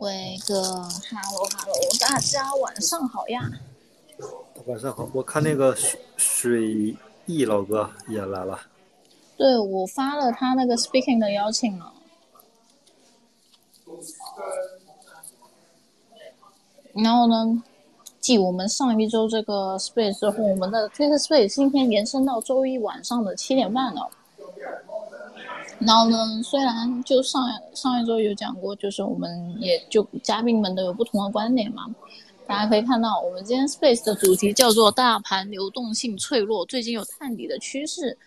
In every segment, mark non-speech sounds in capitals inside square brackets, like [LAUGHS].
喂个哈喽哈喽，大家晚上好呀！晚上好，我看那个水水意老哥也来了。对我发了他那个 speaking 的邀请了。然后呢，继我们上一周这个 space 之后，我们的这个 space 今天延伸到周一晚上的七点半了。然后呢，虽然就上上一周有讲过，就是我们也就嘉宾们都有不同的观点嘛。大家可以看到，我们今天 Space 的主题叫做“大盘流动性脆弱，最近有探底的趋势”。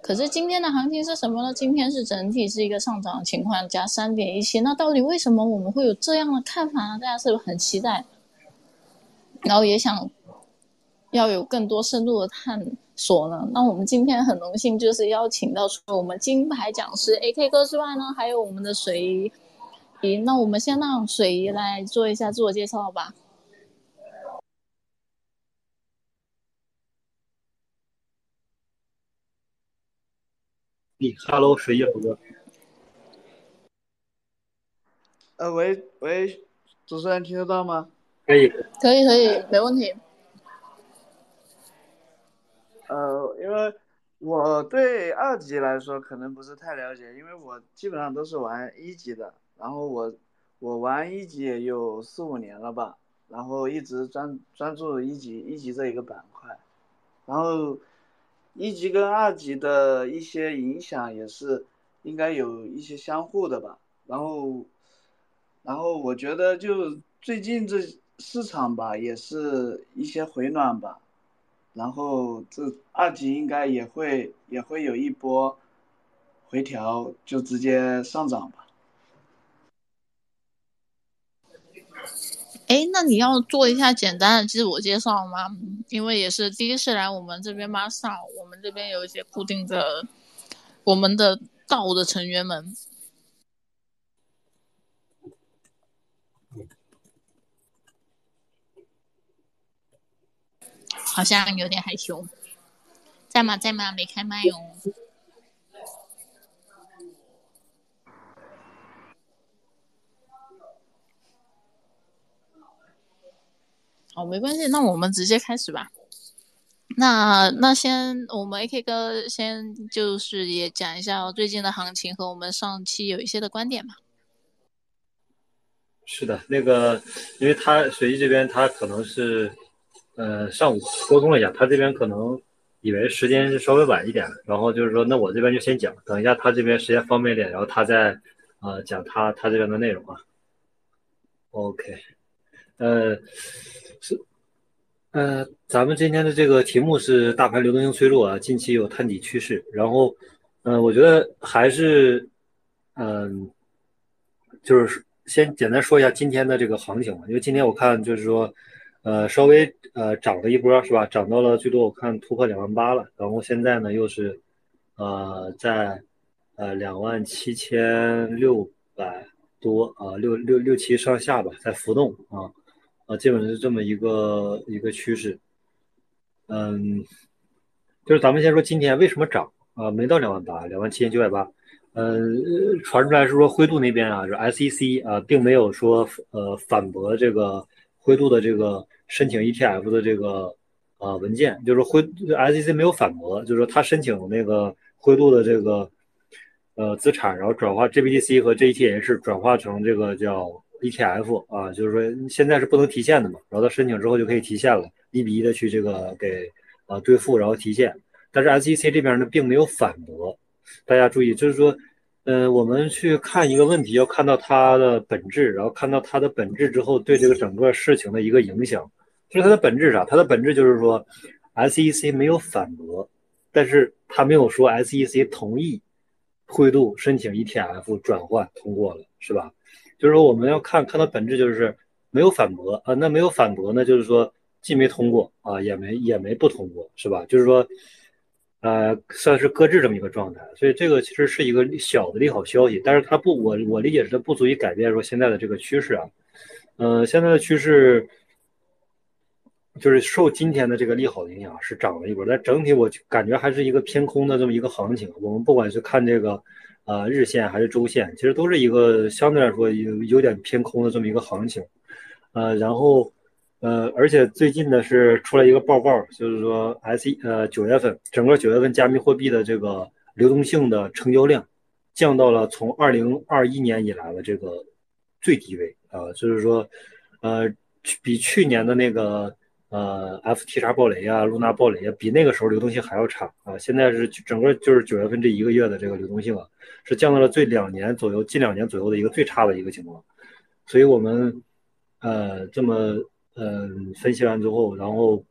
可是今天的行情是什么呢？今天是整体是一个上涨情况加三点一七。那到底为什么我们会有这样的看法呢？大家是不是很期待？然后也想要有更多深度的探。说呢？那我们今天很荣幸，就是邀请到除了我们金牌讲师 AK 哥之外呢，还有我们的水姨。那我们先让水姨来做一下自我介绍吧。你 Hello，水姨虎哥。呃，喂喂，主持人听得到吗？可以，可以，可以，没问题。呃，因为我对二级来说可能不是太了解，因为我基本上都是玩一级的。然后我我玩一级也有四五年了吧，然后一直专专注一级一级这一个板块。然后一级跟二级的一些影响也是应该有一些相互的吧。然后然后我觉得就最近这市场吧，也是一些回暖吧。然后这二级应该也会也会有一波回调，就直接上涨吧。哎，那你要做一下简单的自我介绍吗？因为也是第一次来我们这边马上我们这边有一些固定的我们的道的成员们。好像有点害羞，在吗？在吗？没开麦哦。哦，没关系，那我们直接开始吧。那那先，我们 AK 哥先就是也讲一下最近的行情和我们上期有一些的观点嘛。是的，那个，因为他随意这边他可能是。呃，上午沟通了一下，他这边可能以为时间是稍微晚一点，然后就是说，那我这边就先讲，等一下他这边时间方便点，然后他再呃讲他他这边的内容啊。OK，呃，是呃，咱们今天的这个题目是大盘流动性脆弱啊，近期有探底趋势，然后呃，我觉得还是嗯，就是先简单说一下今天的这个行情吧，因为今天我看就是说。呃，稍微呃涨了一波是吧？涨到了最多我看突破两万八了，然后现在呢又是呃在呃两万七千六百多啊，六六六七上下吧，在浮动啊啊，基本是这么一个一个趋势。嗯，就是咱们先说今天为什么涨啊？没到两万八，两万七千九百八。嗯，传出来是说灰度那边啊，是 SEC 啊，并没有说呃反驳这个。灰度的这个申请 ETF 的这个啊文件，就是灰 SEC 没有反驳，就是说他申请那个灰度的这个呃资产，然后转化 GBTC 和 JETH 转化成这个叫 ETF 啊，就是说现在是不能提现的嘛，然后他申请之后就可以提现了，一比一的去这个给啊兑付，然后提现。但是 SEC 这边呢并没有反驳，大家注意，就是说。嗯，我们去看一个问题，要看到它的本质，然后看到它的本质之后，对这个整个事情的一个影响。就是它的本质啥？它的本质就是说，SEC 没有反驳，但是他没有说 SEC 同意灰度申请 ETF 转换通过了，是吧？就是说我们要看看到本质，就是没有反驳啊。那没有反驳呢，就是说既没通过啊，也没也没不通过，是吧？就是说。呃，算是搁置这么一个状态，所以这个其实是一个小的利好消息，但是它不，我我理解是它不足以改变说现在的这个趋势啊。呃，现在的趋势就是受今天的这个利好的影响是涨了一波，但整体我感觉还是一个偏空的这么一个行情。我们不管是看这个呃日线还是周线，其实都是一个相对来说有有点偏空的这么一个行情，呃，然后呃，而且最近呢是出来一个报告，就是说 S 一呃九月份整个九月份加密货币的这个流动性的成交量降到了从二零二一年以来的这个最低位啊，就是说呃比去年的那个。呃，F T X 暴雷啊，露娜暴雷啊，比那个时候流动性还要差啊！现在是整个就是九月份这一个月的这个流动性啊，是降到了最两年左右、近两年左右的一个最差的一个情况。所以我们呃这么呃分析完之后，然后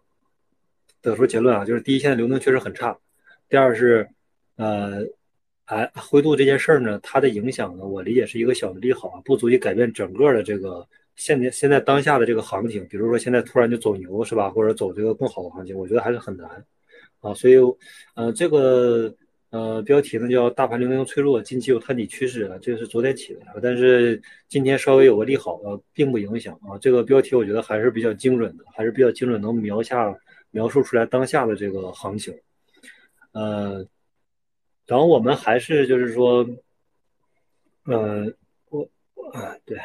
得出结论啊，就是第一，现在流动确实很差；第二是呃，哎，灰度这件事儿呢，它的影响呢，我理解是一个小的利好啊，不足以改变整个的这个。现在现在当下的这个行情，比如说现在突然就走牛是吧，或者走这个更好的行情，我觉得还是很难啊。所以，呃，这个呃标题呢叫“大盘零零脆弱，近期有探底趋势”，这个是昨天起的，但是今天稍微有个利好，呃，并不影响啊。这个标题我觉得还是比较精准的，还是比较精准，能描下描述出来当下的这个行情。呃，然后我们还是就是说，呃，我啊对。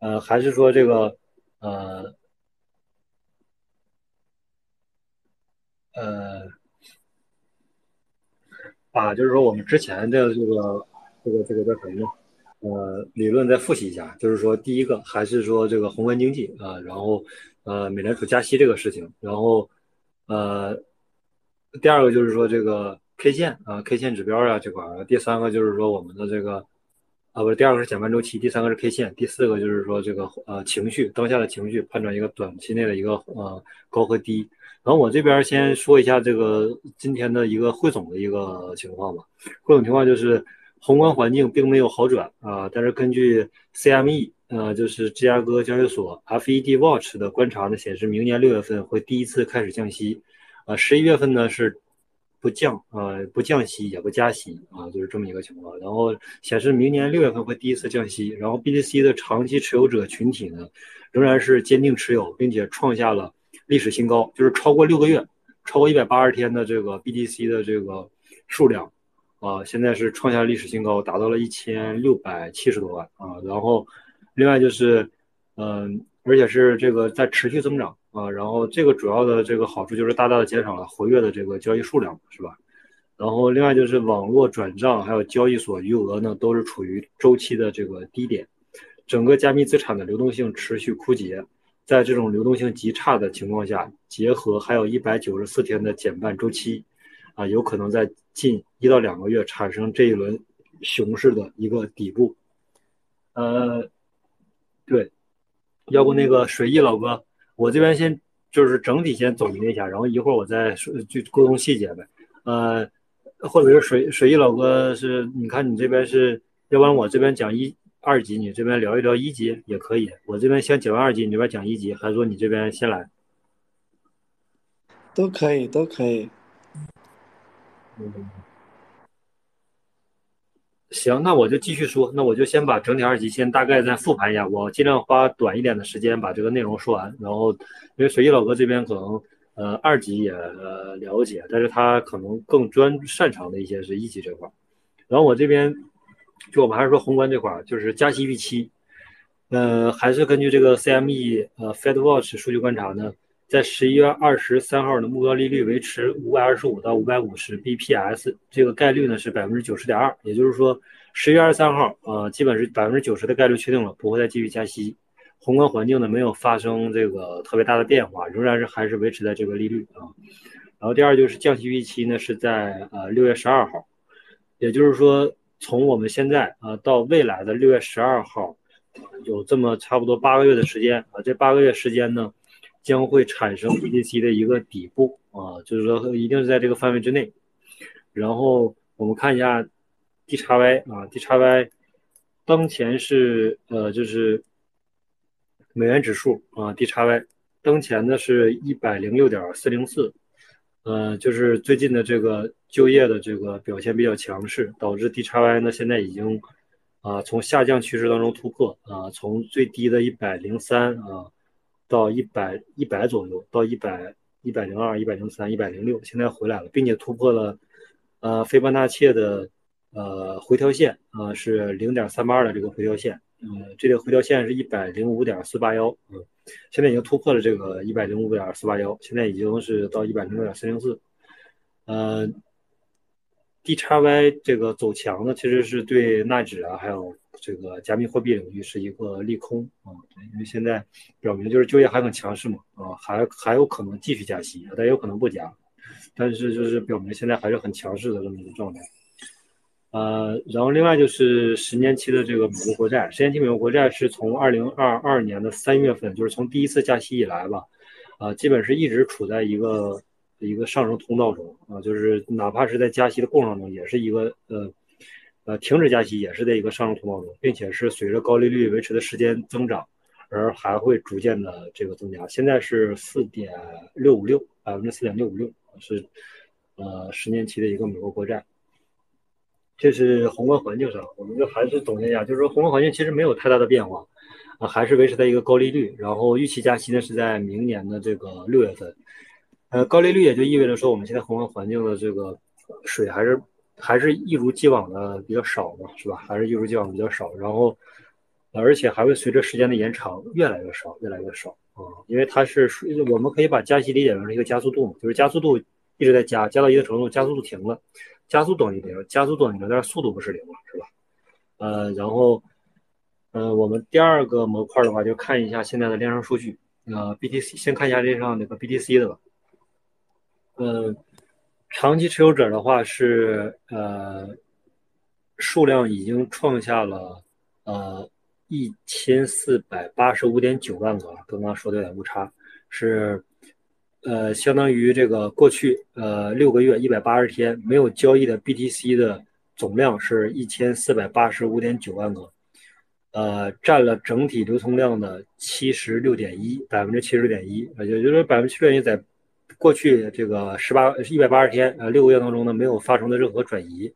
呃，还是说这个，呃，呃，把就是说我们之前的这个这个这个叫什么？呃，理论再复习一下，就是说第一个还是说这个宏观经济啊，然后呃，美联储加息这个事情，然后呃，第二个就是说这个 K 线啊，K 线指标啊这块儿，第三个就是说我们的这个。啊，不是，第二个是减半周期，第三个是 K 线，第四个就是说这个呃情绪，当下的情绪判断一个短期内的一个呃高和低。然后我这边先说一下这个今天的一个汇总的一个情况吧。汇总情况就是宏观环境并没有好转啊，但是根据 CME 呃就是芝加哥交易所 FED Watch 的观察呢，显示明年六月份会第一次开始降息，啊十一月份呢是。不降啊，不降息也不加息啊，就是这么一个情况。然后显示明年六月份会第一次降息。然后 BTC 的长期持有者群体呢，仍然是坚定持有，并且创下了历史新高，就是超过六个月、超过一百八十天的这个 BTC 的这个数量啊，现在是创下历史新高，达到了一千六百七十多万啊。然后另外就是，嗯，而且是这个在持续增长。啊，然后这个主要的这个好处就是大大的减少了活跃的这个交易数量，是吧？然后另外就是网络转账还有交易所余额呢，都是处于周期的这个低点，整个加密资产的流动性持续枯竭，在这种流动性极差的情况下，结合还有一百九十四天的减半周期，啊，有可能在近一到两个月产生这一轮熊市的一个底部。呃，对，要不那个水翼老哥。我这边先就是整体先总结一下，然后一会儿我再说就沟通细节呗。呃，或者是水水一老哥是，你看你这边是，要不然我这边讲一二级，你这边聊一聊一级也可以。我这边先讲完二级，你这边讲一级，还是说你这边先来？都可以，都可以。嗯。行，那我就继续说。那我就先把整体二级先大概再复盘一下，我尽量花短一点的时间把这个内容说完。然后，因为水翼老哥这边可能呃二级也呃了解，但是他可能更专擅长的一些是一级这块儿。然后我这边就我们还是说宏观这块儿，就是加息预期，呃，还是根据这个 CME 呃 Fed Watch 数据观察呢。在十一月二十三号的目标利率维持五百二十五到五百五十 bps，这个概率呢是百分之九十点二，也就是说十一月二十三号啊，基本是百分之九十的概率确定了不会再继续加息，宏观环境呢没有发生这个特别大的变化，仍然是还是维持在这个利率啊。然后第二就是降息预期呢是在呃六月十二号，也就是说从我们现在啊到未来的六月十二号，有这么差不多八个月的时间啊，这八个月时间呢。将会产生 BTC 的一个底部啊，就是说一定是在这个范围之内。然后我们看一下 DXY 啊，DXY 当前是呃就是美元指数啊，DXY 当前呢是一百零六点四零四，呃，就是最近的这个就业的这个表现比较强势，导致 DXY 呢现在已经啊从下降趋势当中突破啊，从最低的一百零三啊。到一百一百左右，到一百一百零二、一百零三、一百零六，现在回来了，并且突破了呃斐波那契的呃回调线啊是零点三八二的这个回调线，呃这个回调线是一百零五点四八幺，嗯，现在已经突破了这个一百零五点四八幺，现在已经是到一百零六点四零四，呃。D 叉 Y 这个走强呢，其实是对纳指啊，还有这个加密货币领域是一个利空啊。因为现在表明就是就业还很强势嘛，啊，还还有可能继续加息，但有可能不加。但是就是表明现在还是很强势的这么一个状态。呃，然后另外就是十年期的这个美国国债，十年期美国国债是从二零二二年的三月份，就是从第一次加息以来吧，啊，基本是一直处在一个。一个上升通道中啊，就是哪怕是在加息的过程中，也是一个呃呃停止加息，也是在一个上升通道中，并且是随着高利率维持的时间增长，而还会逐渐的这个增加。现在是四点六五六，百分之四点六五六是呃十年期的一个美国国债。这是宏观环境上，我们就还是总结一下，就是说宏观环境其实没有太大的变化啊，还是维持在一个高利率，然后预期加息呢是在明年的这个六月份。呃，高利率也就意味着说，我们现在宏观环境的这个水还是还是一如既往的比较少嘛，是吧？还是一如既往比较少，然后而且还会随着时间的延长越来越少，越来越少啊，因为它是我们可以把加息理解成是一个加速度嘛，就是加速度一直在加，加到一定程度，加速度停了，加速等于零，加速等于零，但是速度不是零嘛，是吧？呃，然后呃，我们第二个模块的话，就看一下现在的链上数据，呃，BTC 先看一下链上那个 BTC 的吧。嗯，长期持有者的话是呃，数量已经创下了呃一千四百八十五点九万个，刚刚说的有点误差，是呃相当于这个过去呃六个月一百八十天没有交易的 BTC 的总量是一千四百八十五点九万个，呃占了整体流通量的七十六点一百分之七十六点一，也就是百分之七十六点一在。过去这个十八一百八十天，呃，六个月当中呢，没有发生的任何转移，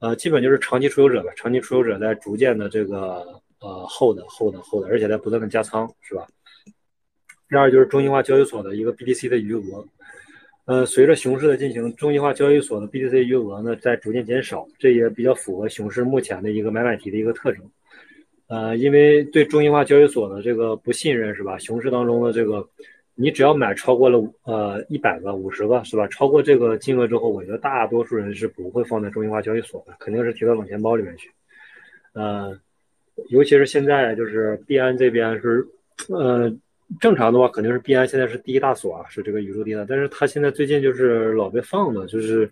呃，基本就是长期持有者吧，长期持有者在逐渐的这个呃 hold hold hold，而且在不断的加仓，是吧？第二就是中心化交易所的一个 BTC 的余额，呃，随着熊市的进行，中心化交易所的 BTC 余额呢在逐渐减少，这也比较符合熊市目前的一个买买提的一个特征，呃，因为对中心化交易所的这个不信任，是吧？熊市当中的这个。你只要买超过了呃一百个、五十个，是吧？超过这个金额之后，我觉得大多数人是不会放在中心化交易所的，肯定是提到冷钱包里面去。呃，尤其是现在，就是币安这边是，呃，正常的话肯定是币安现在是第一大锁啊，是这个宇宙第一大，但是他现在最近就是老被放的，就是，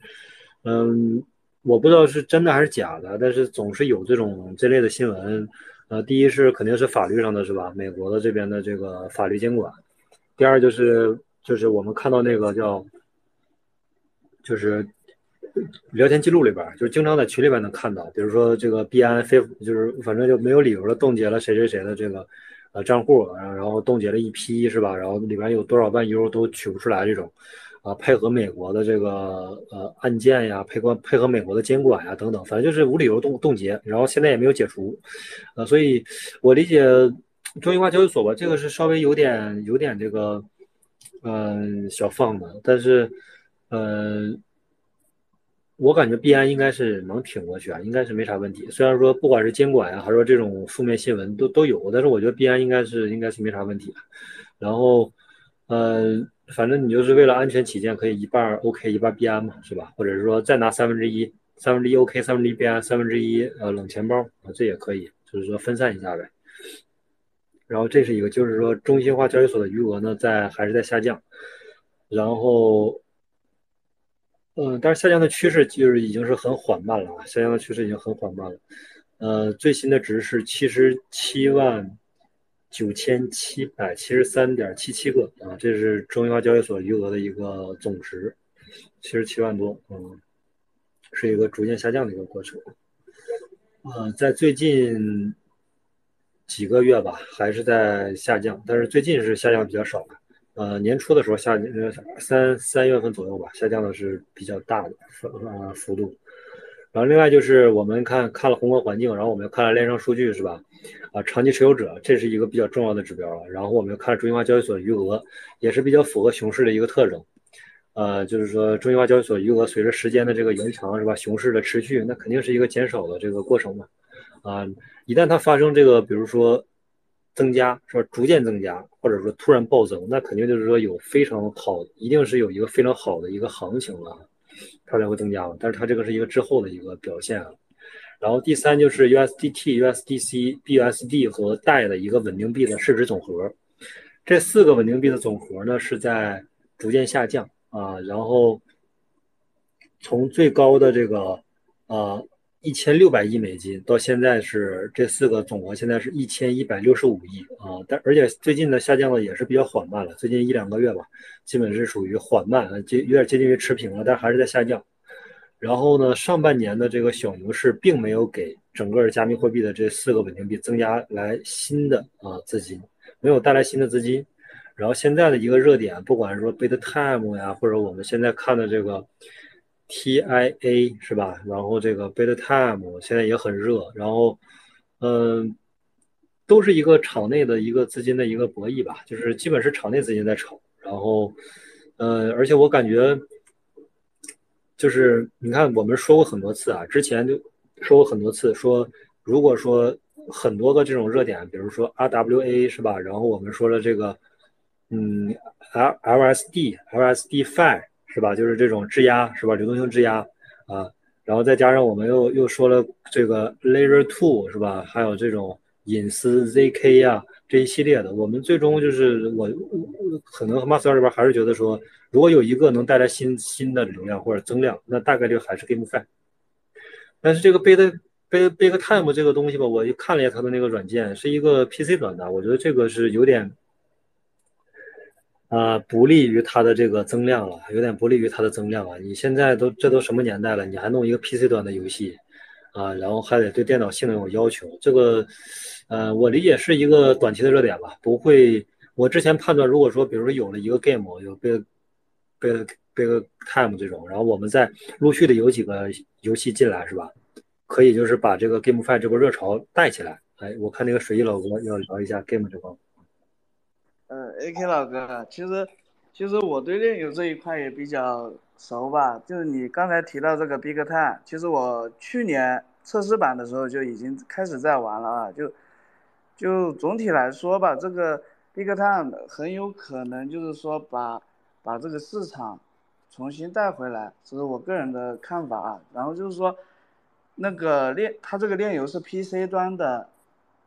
嗯，我不知道是真的还是假的，但是总是有这种这类的新闻。呃，第一是肯定是法律上的是吧？美国的这边的这个法律监管。第二就是就是我们看到那个叫，就是聊天记录里边，就是经常在群里边能看到，比如说这个币安非就是反正就没有理由的冻结了谁谁谁的这个呃账户，然后冻结了一批是吧？然后里边有多少万 U 都取不出来这种，啊配合美国的这个呃案件呀，配合配合美国的监管呀等等，反正就是无理由冻冻结，然后现在也没有解除，呃，所以我理解。中心化交易所吧，这个是稍微有点有点这个，嗯，小放的，但是，呃，我感觉币安应该是能挺过去啊，应该是没啥问题。虽然说不管是监管呀，还是说这种负面新闻都都有，但是我觉得币安应该是应该是没啥问题。然后，呃，反正你就是为了安全起见，可以一半 OK，一半币安嘛，是吧？或者是说再拿三分之一，三分之一 OK，三分之一币安，三分之一呃冷钱包啊，这也可以，就是说分散一下呗。然后这是一个，就是说中心化交易所的余额呢，在还是在下降，然后，嗯，但是下降的趋势就是已经是很缓慢了啊，下降的趋势已经很缓慢了，呃，最新的值是七十七万九千七百七十三点七七个啊，这是中心化交易所余额的一个总值，七十七万多，嗯，是一个逐渐下降的一个过程，呃，在最近。几个月吧，还是在下降，但是最近是下降比较少的。呃，年初的时候下呃三三月份左右吧，下降的是比较大的呃幅度。然后另外就是我们看看了宏观环境，然后我们又看了链上数据，是吧？啊，长期持有者这是一个比较重要的指标了。然后我们又看了中心化交易所余额，也是比较符合熊市的一个特征。呃，就是说中心化交易所余额随着时间的这个延长是吧，熊市的持续，那肯定是一个减少的这个过程嘛。啊，一旦它发生这个，比如说增加是吧，逐渐增加，或者说突然暴增，那肯定就是说有非常好，一定是有一个非常好的一个行情了，它才会增加嘛。但是它这个是一个滞后的一个表现啊。然后第三就是 USDT、USDC、BUSD 和代的一个稳定币的市值总和，这四个稳定币的总和呢是在逐渐下降啊，然后从最高的这个呃一千六百亿美金到现在是这四个总额现在是一千一百六十五亿啊，但而且最近的下降的也是比较缓慢了，最近一两个月吧，基本是属于缓慢，接有点接近于持平了，但还是在下降。然后呢，上半年的这个小牛市并没有给整个加密货币的这四个稳定币增加来新的啊资金，没有带来新的资金。然后现在的一个热点，不管是说 BitTime 呀，或者我们现在看的这个 TIA 是吧？然后这个 BitTime 现在也很热。然后，嗯，都是一个场内的一个资金的一个博弈吧，就是基本是场内资金在炒。然后，呃，而且我感觉。就是你看，我们说过很多次啊，之前就说过很多次，说如果说很多个这种热点，比如说 RWA 是吧？然后我们说了这个，嗯，L LSD LSD Five 是吧？就是这种质押是吧？流动性质押啊，然后再加上我们又又说了这个 Layer Two 是吧？还有这种隐私 ZK 呀这一系列的，我们最终就是我可能和 Master 这边还是觉得说。如果有一个能带来新新的流量或者增量，那大概率还是 GameFi。但是这个 Big Big Big Time 这个东西吧，我就看了一下它的那个软件，是一个 PC 端的，我觉得这个是有点啊不利于它的这个增量了，有点不利于它的增量啊。你现在都这都什么年代了，你还弄一个 PC 端的游戏啊，然后还得对电脑性能有要求，这个呃，我理解是一个短期的热点吧，不会。我之前判断，如果说比如说有了一个 Game 有 Big Big Big Time 这种，然后我们再陆续的有几个游戏进来，是吧？可以就是把这个 game five 这波热潮带起来。哎，我看那个水一老哥要聊一下 Game 这块。呃，AK 老哥，其实其实我对炼油这一块也比较熟吧。就是你刚才提到这个 Big Time，其实我去年测试版的时候就已经开始在玩了啊。就就总体来说吧，这个 Big Time 很有可能就是说把把这个市场重新带回来，这是我个人的看法啊。然后就是说，那个炼，它这个炼油是 PC 端的，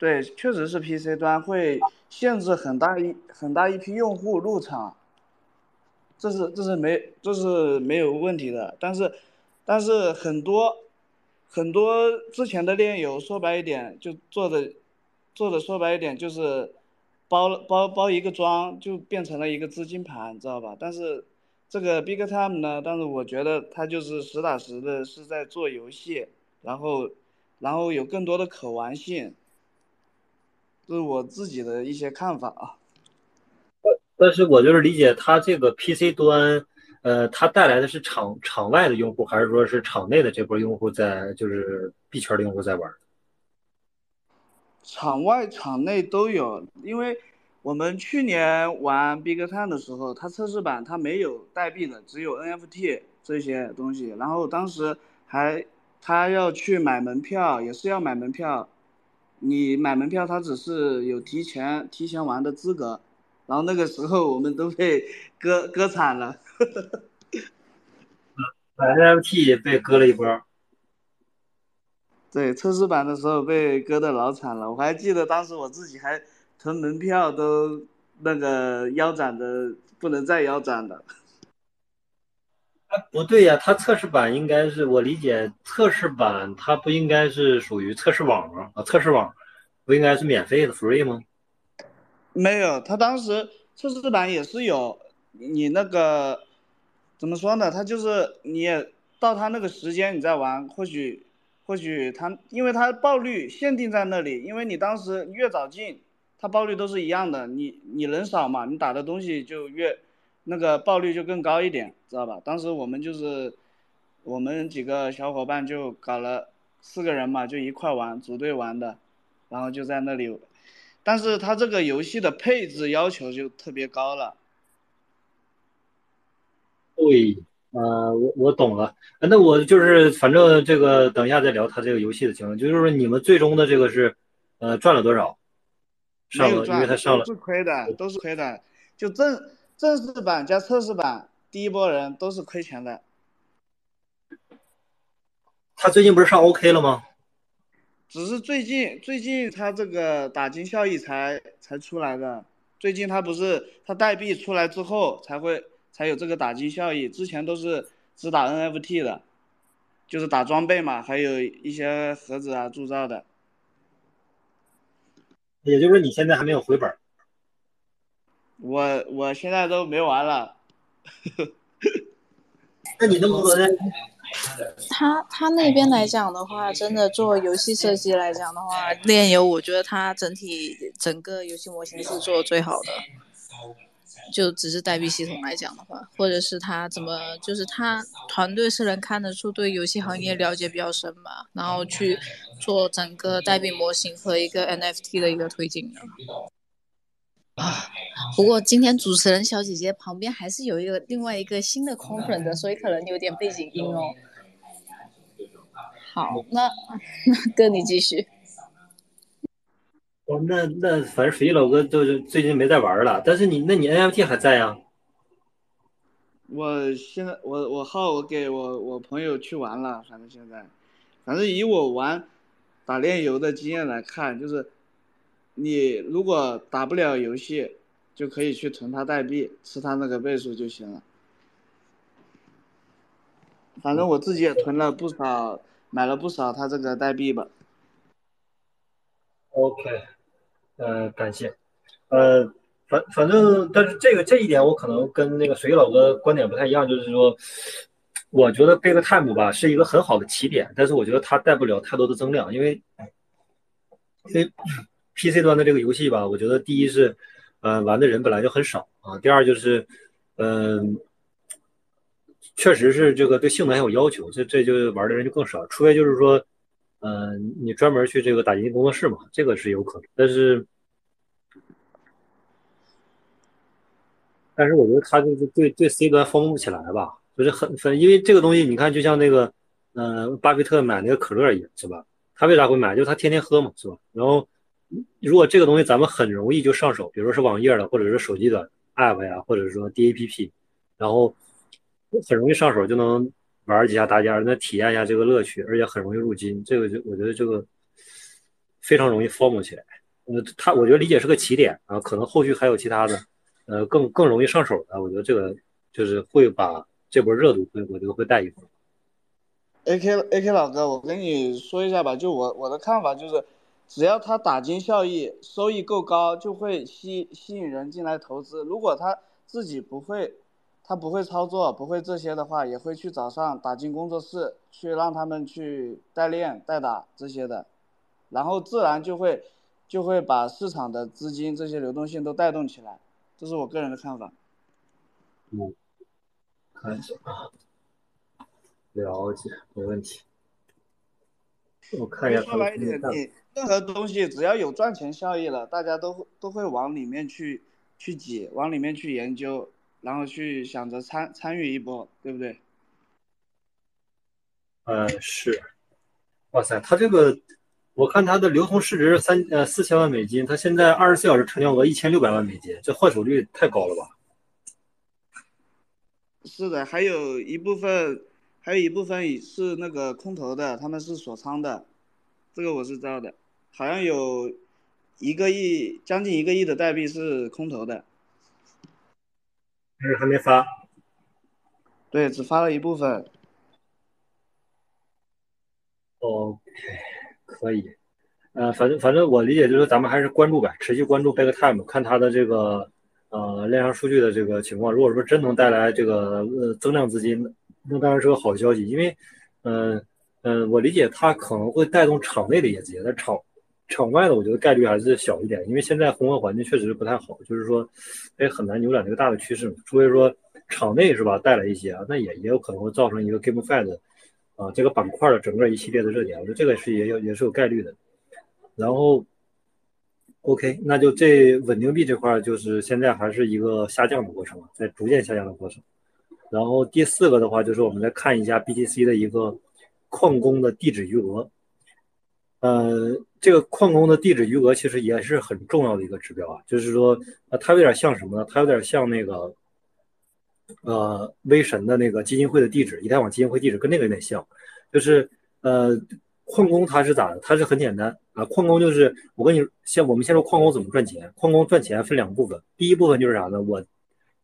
对，确实是 PC 端会限制很大一很大一批用户入场，这是这是没这是没有问题的。但是但是很多很多之前的链游，说白一点就做的做的说白一点就是。包包包一个装就变成了一个资金盘，知道吧？但是这个 Big Time 呢，但是我觉得它就是实打实的是在做游戏，然后然后有更多的可玩性，这是我自己的一些看法啊。但是我就是理解它这个 PC 端，呃，它带来的是场场外的用户，还是说是场内的这波用户在就是币圈的用户在玩？场外场内都有，因为我们去年玩 Big Time 的时候，它测试版它没有代币的，只有 NFT 这些东西。然后当时还他要去买门票，也是要买门票。你买门票，他只是有提前提前玩的资格。然后那个时候我们都被割割惨了，买 NFT 被割了一波。对测试版的时候被割的老惨了，我还记得当时我自己还囤门票都那个腰斩的不能再腰斩了。哎，不对呀，它测试版应该是我理解测试版它不应该是属于测试网吗？啊，测试网不应该是免费的 free 吗？没有，他当时测试版也是有你那个怎么说呢？他就是你也到他那个时间你再玩，或许。或许它，因为它爆率限定在那里，因为你当时越早进，它爆率都是一样的。你你人少嘛，你打的东西就越，那个爆率就更高一点，知道吧？当时我们就是，我们几个小伙伴就搞了四个人嘛，就一块玩，组队玩的，然后就在那里，但是它这个游戏的配置要求就特别高了。对，呃，我我懂了。那我就是反正这个等一下再聊他这个游戏的情况，就是说你们最终的这个是，呃，赚了多少？上了，因为他上了都是亏的，都是亏的。就正正式版加测试版，第一波人都是亏钱的。他最近不是上 OK 了吗？只是最近最近他这个打金效益才才出来的。最近他不是他代币出来之后才会才有这个打金效益，之前都是只打 NFT 的，就是打装备嘛，还有一些盒子啊铸造的。也就是说你现在还没有回本？我我现在都没玩了。[LAUGHS] 那你能不能？他他那边来讲的话，真的做游戏设计来讲的话，炼油我觉得他整体整个游戏模型是做的最好的。就只是代币系统来讲的话，或者是他怎么，就是他团队是能看得出对游戏行业了解比较深吧，然后去做整个代币模型和一个 NFT 的一个推进的。啊，不过今天主持人小姐姐旁边还是有一个另外一个新的 conference，所以可能有点背景音哦。好，那那哥你继续。哦，那那反正水晶老哥就是最近没在玩了，但是你那你 NFT 还在呀？我现在我我号我给我我朋友去玩了，反正现在，反正以我玩打炼油的经验来看，就是。你如果打不了游戏，就可以去囤他代币，吃他那个倍数就行了。反正我自己也囤了不少，买了不少他这个代币吧。OK，呃，感谢。呃，反反正，但是这个这一点我可能跟那个水老哥观点不太一样，就是说，我觉得 Big Time 吧是一个很好的起点，但是我觉得它带不了太多的增量，因为，因为。PC 端的这个游戏吧，我觉得第一是，呃，玩的人本来就很少啊。第二就是，嗯，确实是这个对性能还有要求，这这就玩的人就更少。除非就是说，嗯，你专门去这个打印工作室嘛，这个是有可能。但是，但是我觉得他就是对对 C 端封不起来吧，就是很分，因为这个东西你看，就像那个，嗯，巴菲特买那个可乐一样，是吧？他为啥会买？就是他天天喝嘛，是吧？然后。如果这个东西咱们很容易就上手，比如说是网页的，或者是手机的 app 呀，或者说 DAPP，然后很容易上手就能玩几下大家，那体验一下这个乐趣，而且很容易入金，这个就我觉得这个非常容易 form 起来。呃，他我觉得理解是个起点啊，可能后续还有其他的，呃，更更容易上手的，我觉得这个就是会把这波热度会我觉得会带一波。AK AK 老哥，我跟你说一下吧，就我我的看法就是。只要他打金效益收益够高，就会吸吸引人进来投资。如果他自己不会，他不会操作，不会这些的话，也会去找上打金工作室，去让他们去代练、代打这些的，然后自然就会就会把市场的资金这些流动性都带动起来。这是我个人的看法。嗯，看一下啊，了解，没问题。我看一下。说白一点，你。任何东西只要有赚钱效益了，大家都都会往里面去去挤，往里面去研究，然后去想着参参与一波，对不对？呃，是。哇塞，他这个，我看他的流通市值三呃四千万美金，他现在二十四小时成交额一千六百万美金，这换手率太高了吧？是的，还有一部分，还有一部分是那个空投的，他们是锁仓的，这个我是知道的。好像有一个亿，将近一个亿的代币是空投的，但是还没发。对，只发了一部分。OK，可以。呃，反正反正我理解就是咱们还是关注呗，持续关注 Big Time，看它的这个呃链上数据的这个情况。如果说真能带来这个呃增量资金，那当然是个好消息。因为，嗯嗯，我理解它可能会带动场内的业绩，但场场外的我觉得概率还是小一点，因为现在宏观环境确实不太好，就是说，也很难扭转这个大的趋势。除非说场内是吧带来一些啊，那也也有可能会造成一个 GameFi 的啊这个板块的整个一系列的热点，我觉得这个是也有也是有概率的。然后，OK，那就这稳定币这块就是现在还是一个下降的过程，在逐渐下降的过程。然后第四个的话，就是我们来看一下 BTC 的一个矿工的地址余额。呃，这个矿工的地址余额其实也是很重要的一个指标啊，就是说，呃，它有点像什么呢？它有点像那个，呃，威神的那个基金会的地址，以太网基金会地址跟那个有点像，就是呃，矿工他是咋的？他是很简单啊，矿工就是我跟你先，我们先说矿工怎么赚钱。矿工赚钱分两部分，第一部分就是啥呢？我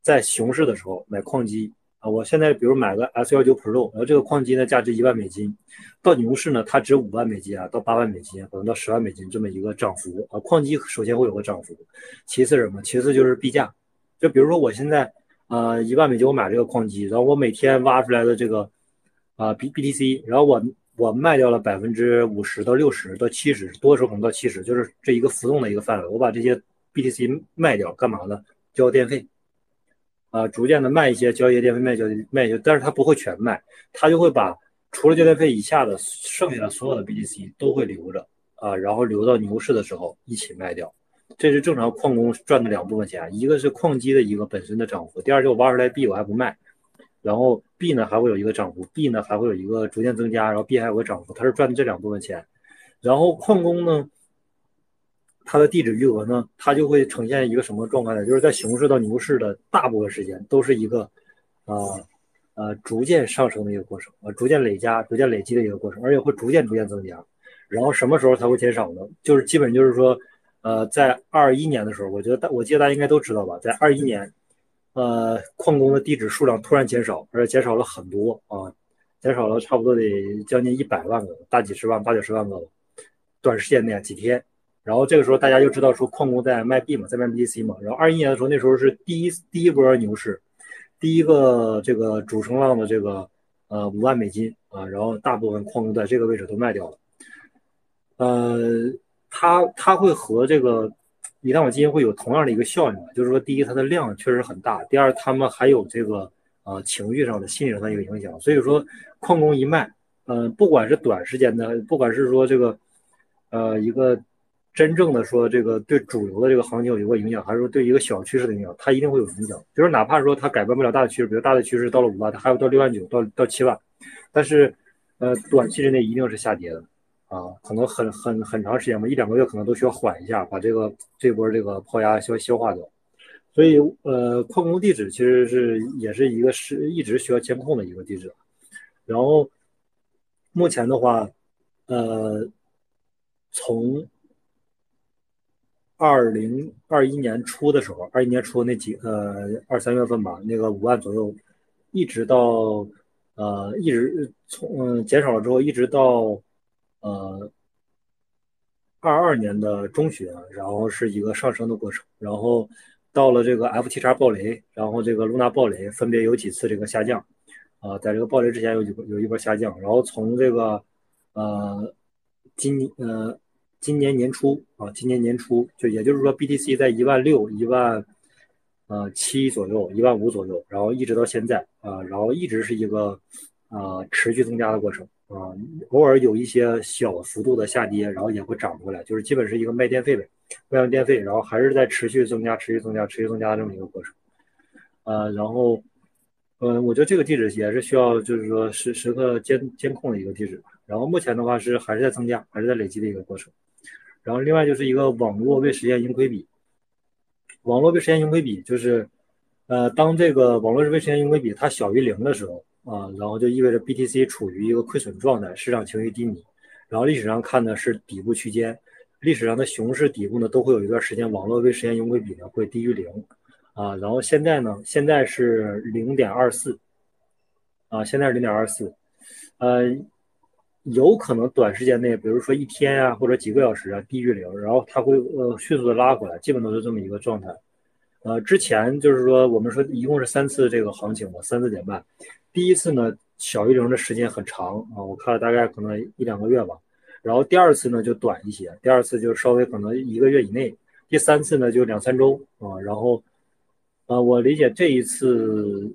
在熊市的时候买矿机。啊，我现在比如买个 S 幺九 Pro，然后这个矿机呢价值一万美金，到牛市呢它值五万美金啊，到八万美金，可能到十万美金这么一个涨幅啊。矿机首先会有个涨幅，其次什么？其次就是币价。就比如说我现在啊一万美金我买这个矿机，然后我每天挖出来的这个啊 B BTC，然后我我卖掉了百分之五十到六十到七十，多的时候可能到七十，就是这一个浮动的一个范围。我把这些 BTC 卖掉干嘛呢？交电费。啊，逐渐的卖一些交易业电费，卖交卖一些，但是他不会全卖，他就会把除了交电费以下的剩下的所有的 BTC 都会留着啊，然后留到牛市的时候一起卖掉，这是正常矿工赚的两部分钱，一个是矿机的一个本身的涨幅，第二就挖出来币我还不卖，然后币呢还会有一个涨幅，币呢还会有一个逐渐增加，然后币还有个涨幅，他是赚的这两部分钱，然后矿工呢。它的地址余额呢，它就会呈现一个什么状态呢？就是在熊市到牛市的大部分时间都是一个，啊呃逐渐上升的一个过程，啊逐渐累加、逐渐累积的一个过程，而且会逐渐逐渐增加。然后什么时候才会减少呢？就是基本就是说，呃，在二一年的时候，我觉得大我记得大家应该都知道吧，在二一年，呃，矿工的地址数量突然减少，而且减少了很多啊，减少了差不多得将近一百万个，大几十万、八九十万个吧，短时间内几天。然后这个时候大家就知道说矿工在卖币嘛，在卖 BTC 嘛。然后二一年的时候，那时候是第一第一波牛市，第一个这个主升浪的这个呃五万美金啊，然后大部分矿工在这个位置都卖掉了。呃，它它会和这个以太坊基金会有同样的一个效应，就是说第一它的量确实很大，第二他们还有这个呃情绪上的心理上的一个影响。所以说矿工一卖，呃，不管是短时间的，不管是说这个呃一个。真正的说，这个对主流的这个行情有一个影响，还是说对一个小趋势的影响，它一定会有影响。就是哪怕说它改变不了大的趋势，比如大的趋势到了五万，它还有到六万九，到到七万，但是，呃，短期之内一定是下跌的，啊，可能很很很长时间吧，一两个月可能都需要缓一下，把这个这波这个抛压消消化掉。所以，呃，矿工地址其实是也是一个是一直需要监控的一个地址。然后，目前的话，呃，从二零二一年初的时候，二一年初那几呃二三月份吧，那个五万左右，一直到呃一直从嗯减少了之后，一直到呃二二年的中旬，然后是一个上升的过程，然后到了这个 F T X 暴雷，然后这个露娜暴雷分别有几次这个下降，啊，在这个暴雷之前有几有一波下降，然后从这个呃今呃。今年年初啊，今年年初就也就是说，BTC 在一万六、一万呃七左右、一万五左右，然后一直到现在啊，然后一直是一个啊持续增加的过程啊，偶尔有一些小幅度的下跌，然后也会涨回来，就是基本是一个卖电费呗，卖完电费，然后还是在持续增加、持续增加、持续增加的这么一个过程呃，然后嗯，我觉得这个地址也是需要就是说时时刻监监控的一个地址，然后目前的话是还是在增加，还是在累积的一个过程。然后另外就是一个网络未实现盈亏比，网络未实现盈亏比就是，呃，当这个网络未实现盈亏比它小于零的时候啊，然后就意味着 BTC 处于一个亏损状态，市场情绪低迷。然后历史上看的是底部区间，历史上的熊市底部呢都会有一段时间网络未实现盈亏比呢会低于零，啊，然后现在呢现在是零点二四，啊，现在是零点二四，呃。有可能短时间内，比如说一天啊，或者几个小时啊，低于零，然后它会呃迅速的拉回来，基本都是这么一个状态。呃，之前就是说我们说一共是三次这个行情嘛，三次减半。第一次呢小于零的时间很长啊，我看了大概可能一两个月吧。然后第二次呢就短一些，第二次就稍微可能一个月以内。第三次呢就两三周啊，然后呃我理解这一次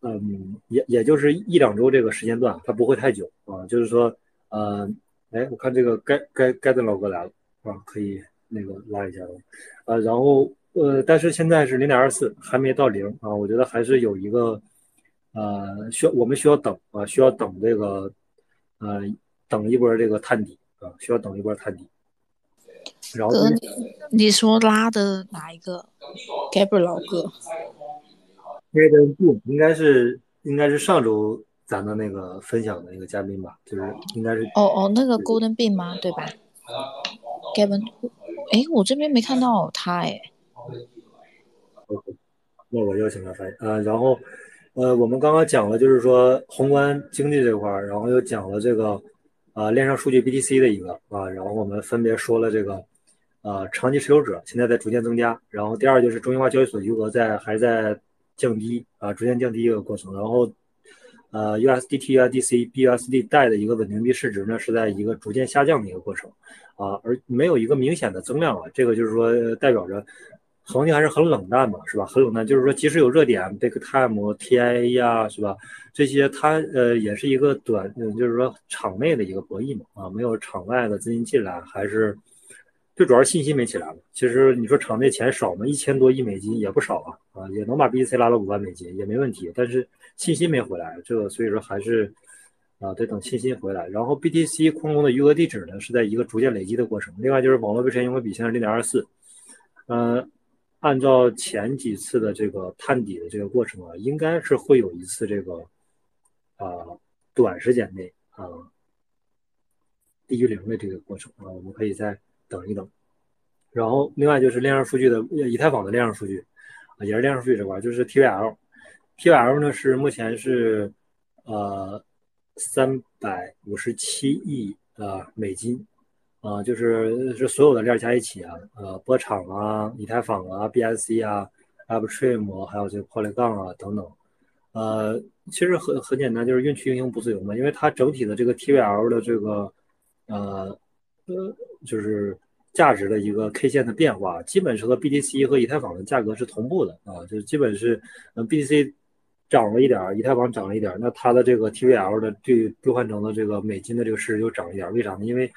嗯也也就是一两周这个时间段，它不会太久啊，就是说。呃，哎，我看这个该该该的老哥来了啊，可以那个拉一下了。呃，然后呃，但是现在是零点二四，还没到零啊，我觉得还是有一个呃，需要我们需要等啊，需要等这个呃等一波这个探底啊，需要等一波探底。然后哥，你你说拉的哪一个？Gabriel 老哥，那个不应该是应该是上周咱的那个分享的那个嘉宾吧，就是应该是哦哦，那个 Golden Bean 吗？对吧？Gavin，哎，我这边没看到他哎。[LAUGHS] 那我邀请他发言。呃，然后呃，我们刚刚讲了，就是说宏观经济这块儿，然后又讲了这个啊、链上数据 BTC 的一个啊，然后我们分别说了这个呃长期持有者现在在逐渐增加，然后第二就是中心化交易所余额在还在降低啊，逐渐降低一个过程，然后呃 USDT、USDC、BUSD 带的一个稳定币市值呢是在一个逐渐下降的一个过程啊，而没有一个明显的增量啊，这个就是说代表着。行情还是很冷淡嘛，是吧？很冷淡，就是说，即使有热点，Big Time、TIA 呀，是吧？这些它呃也是一个短，就是说场内的一个博弈嘛，啊，没有场外的资金进来，还是最主要是信心没起来嘛。其实你说场内钱少嘛？一千多亿美金也不少啊，啊，也能把 BTC 拉到五万美金也没问题，但是信心没回来，这个所以说还是啊得等信心回来。然后 BTC 矿工的余额地址呢是在一个逐渐累积的过程，另外就是网络被权优惠比现在零点二四，呃。按照前几次的这个探底的这个过程啊，应该是会有一次这个啊、短时间内啊、低于零的这个过程啊，我们可以再等一等。然后另外就是链上数据的以太坊的链上数据啊，也是链上数据这块，就是 TVL TVL 呢是目前是呃三百五十七亿呃美金。啊、呃，就是是所有的链加一起啊，呃，波场啊、以太坊啊、BSC 啊、Upstream 还有这个 Poly 杠啊等等，呃，其实很很简单，就是运气运行不自由嘛，因为它整体的这个 TVL 的这个呃呃就是价值的一个 K 线的变化，基本是和 BTC 和以太坊的价格是同步的啊，就是基本是嗯 BTC 涨了一点，以太坊涨了一点，那它的这个 TVL 的兑兑换成的这个美金的这个市值就涨了一点，为啥呢？因为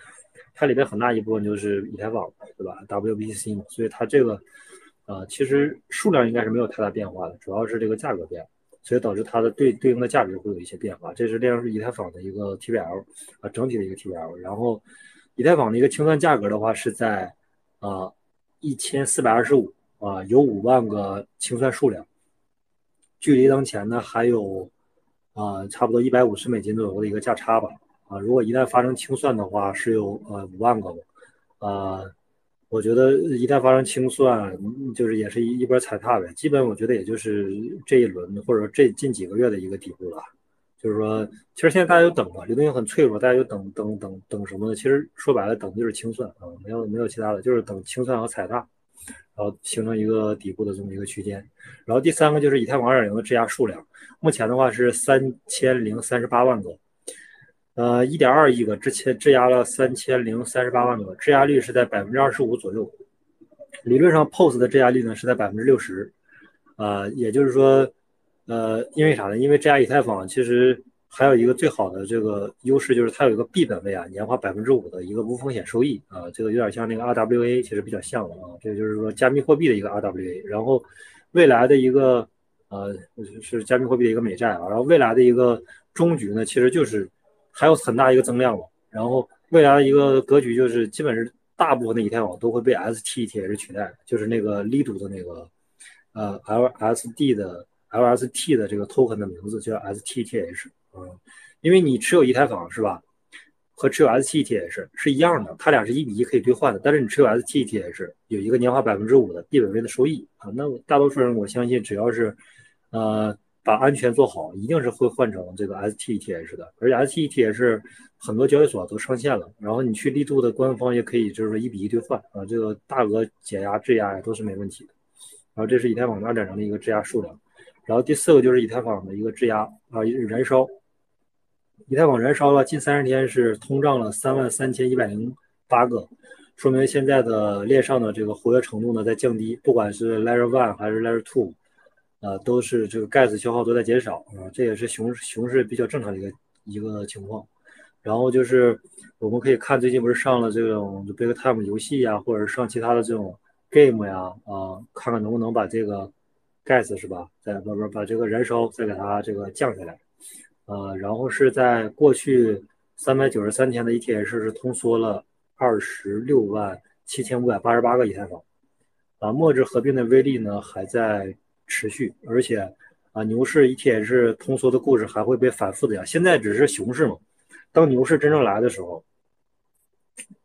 它里面很大一部分就是以太坊，对吧？W B C 嘛，所以它这个，呃，其实数量应该是没有太大变化的，主要是这个价格变，所以导致它的对对应的价值会有一些变化。这是链上以太坊的一个 TVL 啊，整体的一个 TVL。然后，以太坊的一个清算价格的话是在啊一千四百二十五啊，有五万个清算数量，距离当前呢还有啊差不多一百五十美金左右的一个价差吧。啊，如果一旦发生清算的话，是有呃五万个吧，啊，我觉得一旦发生清算，就是也是一一波踩踏呗。基本我觉得也就是这一轮或者这近几个月的一个底部了。就是说，其实现在大家就等吧，流动性很脆弱，大家就等等等等什么呢？其实说白了，等就是清算啊，没有没有其他的，就是等清算和踩踏，然后形成一个底部的这么一个区间。然后第三个就是以太坊二点零的质押数量，目前的话是三千零三十八万个。呃，一点二亿个，之前质押了三千零三十八万个，质押率是在百分之二十五左右。理论上，POS 的质押率呢是在百分之六十。啊，也就是说，呃，因为啥呢？因为质押以太坊其实还有一个最好的这个优势，就是它有一个 B 本位啊，年化百分之五的一个无风险收益啊，这个有点像那个 RWA，其实比较像的啊。这个就是说加密货币的一个 RWA，然后未来的一个呃是加密货币的一个美债啊，然后未来的一个终局呢，其实就是。还有很大一个增量嘛，然后未来的一个格局就是，基本是大部分的以太网都会被 STETH 取代，就是那个 Lido 的那个呃 LSD 的 LST 的这个 token 的名字叫 STETH，嗯，因为你持有以太坊是吧，和持有 STETH 是一样的，它俩是一比一可以兑换的，但是你持有 STETH 有一个年化百分之五的币本位的收益啊，那大多数人我相信只要是呃。把安全做好，一定是会换成这个 STETH 的，而且 STETH 很多交易所都上线了，然后你去力度的官方也可以，就是说一比一兑换啊，这个大额解压、质押呀都是没问题的。然后这是以太坊二点零的一个质押数量，然后第四个就是以太坊的一个质押啊燃烧，以太坊燃烧了近三十天是通胀了三万三千一百零八个，说明现在的链上的这个活跃程度呢在降低，不管是 Layer One 还是 Layer Two。呃，都是这个 gas 消耗都在减少啊，这也是熊熊市比较正常的一个一个情况。然后就是我们可以看最近不是上了这种 Big Time 游戏呀，或者是上其他的这种 game 呀，啊，看看能不能把这个 gas 是吧？再不不把这个燃烧再给它这个降下来，呃，然后是在过去三百九十三天的 ETH 是通缩了二十六万七千五百八十八个以太坊，啊，末日合并的威力呢还在持续，而且啊，牛市 ETH 通缩的故事还会被反复的讲。现在只是熊市嘛，当牛市真正来的时候，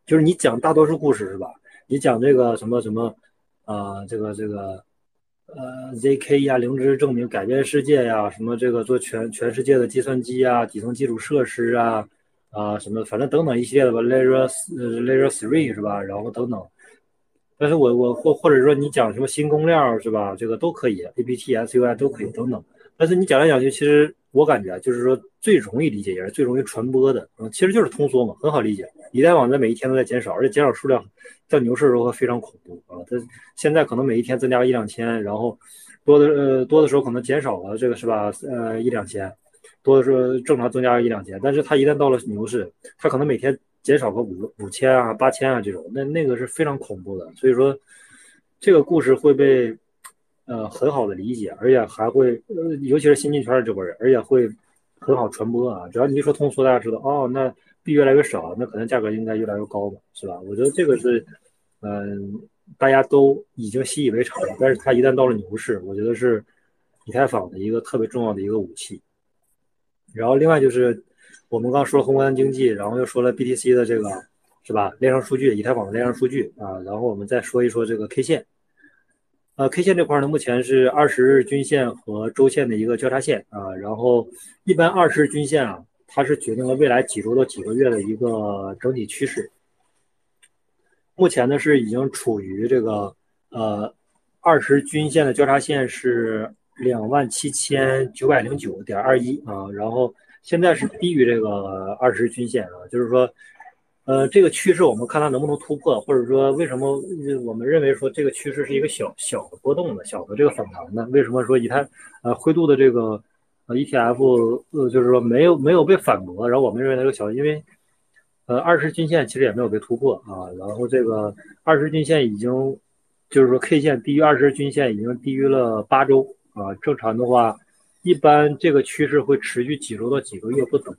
就是你讲大多数故事是吧？你讲这个什么什么啊，这个这个。呃，ZK 呀，零知证明改变世界呀，什么这个做全全世界的计算机啊，底层基础设施啊，啊什么，反正等等一系列的吧，Layer 呃 Layer Three 是吧？然后等等。但是我我或或者说你讲什么新公链是吧？这个都可以，APT、SUI 都可以等等。但是你讲来讲去，其实我感觉就是说最容易理解也是最容易传播的，嗯，其实就是通缩嘛，很好理解。以太网在每一天都在减少，而且减少数量。在牛市的时候非常恐怖啊！它现在可能每一天增加一两千，然后多的呃多的时候可能减少了，这个是吧？呃一两千，多的时候正常增加一两千，但是它一旦到了牛市，它可能每天减少个五五千啊、八千啊这种，那那个是非常恐怖的。所以说，这个故事会被呃很好的理解，而且还会呃尤其是新进圈的这波人，而且会很好传播啊！只要你一说通俗，大家知道哦，那币越来越少，那可能价格应该越来越高嘛，是吧？我觉得这个是。嗯，大家都已经习以为常了，但是它一旦到了牛市，我觉得是以太坊的一个特别重要的一个武器。然后另外就是我们刚说了宏观经济，然后又说了 BTC 的这个是吧？链上数据，以太坊的链上数据啊，然后我们再说一说这个 K 线。呃，K 线这块呢，目前是二十日均线和周线的一个交叉线啊。然后一般二十日均线啊，它是决定了未来几周到几个月的一个整体趋势。目前呢是已经处于这个呃二十均线的交叉线是两万七千九百零九点二一啊，然后现在是低于这个二十均线啊，就是说呃这个趋势我们看它能不能突破，或者说为什么我们认为说这个趋势是一个小小的波动的小的这个反弹呢？为什么说以太呃灰度的这个 ETF 呃就是说没有没有被反驳，然后我们认为它是小，因为。呃，二十均线其实也没有被突破啊，然后这个二十均线已经，就是说 K 线低于二十均线已经低于了八周啊。正常的话，一般这个趋势会持续几周到几个月不等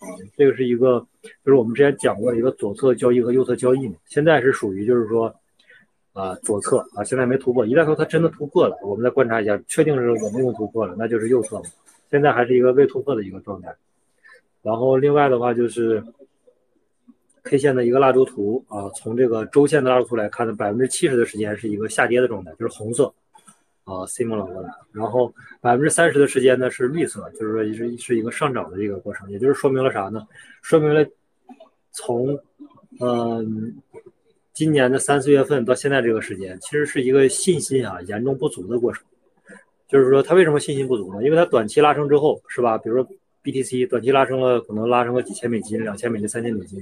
啊。这个是一个，就是我们之前讲过一个左侧交易和右侧交易嘛。现在是属于就是说啊左侧啊，现在没突破。一旦说它真的突破了，我们再观察一下，确定是有没有突破了，那就是右侧嘛。现在还是一个未突破的一个状态。然后另外的话就是。K 线的一个蜡烛图啊，从这个周线的蜡烛图来看呢，百分之七十的时间是一个下跌的状态，就是红色啊，C 梦老过来，然后百分之三十的时间呢是绿色，就是说是是一个上涨的这个过程，也就是说明了啥呢？说明了从嗯今年的三四月份到现在这个时间，其实是一个信心啊严重不足的过程。就是说它为什么信心不足呢？因为它短期拉升之后，是吧？比如说 BTC 短期拉升了，可能拉升个几千美金、两千美金、三千美金。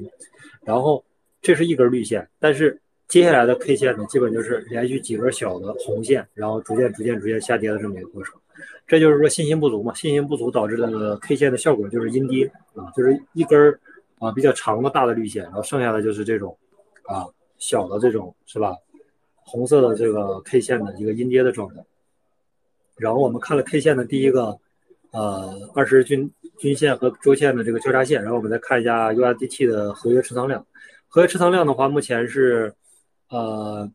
然后这是一根绿线，但是接下来的 K 线呢，基本就是连续几根小的红线，然后逐渐、逐渐、逐渐下跌的这么一个过程。这就是说信心不足嘛，信心不足导致的 K 线的效果就是阴跌啊，就是一根啊比较长的大的绿线，然后剩下的就是这种啊小的这种是吧？红色的这个 K 线的一个阴跌的状态。然后我们看了 K 线的第一个呃二十均。均线和周线的这个交叉线，然后我们再看一下 USDT 的合约持仓量。合约持仓量的话，目前是，呃，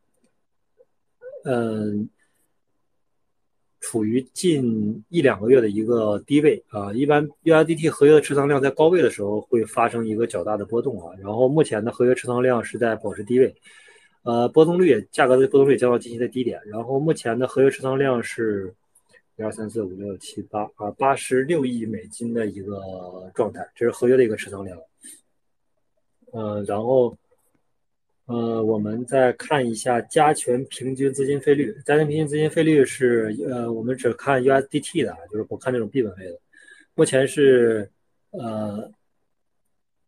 嗯，处于近一两个月的一个低位啊。一般 USDT 合约的持仓量在高位的时候会发生一个较大的波动啊。然后目前的合约持仓量是在保持低位，呃，波动率价格的波动率降到近期的低点。然后目前的合约持仓量是。一二三四五六七八啊，八十六亿美金的一个状态，这是合约的一个持仓量。嗯，然后，呃，我们再看一下加权平均资金费率。加权平均资金费率是，呃，我们只看 USDT 的，就是不看这种币本位的。目前是，呃，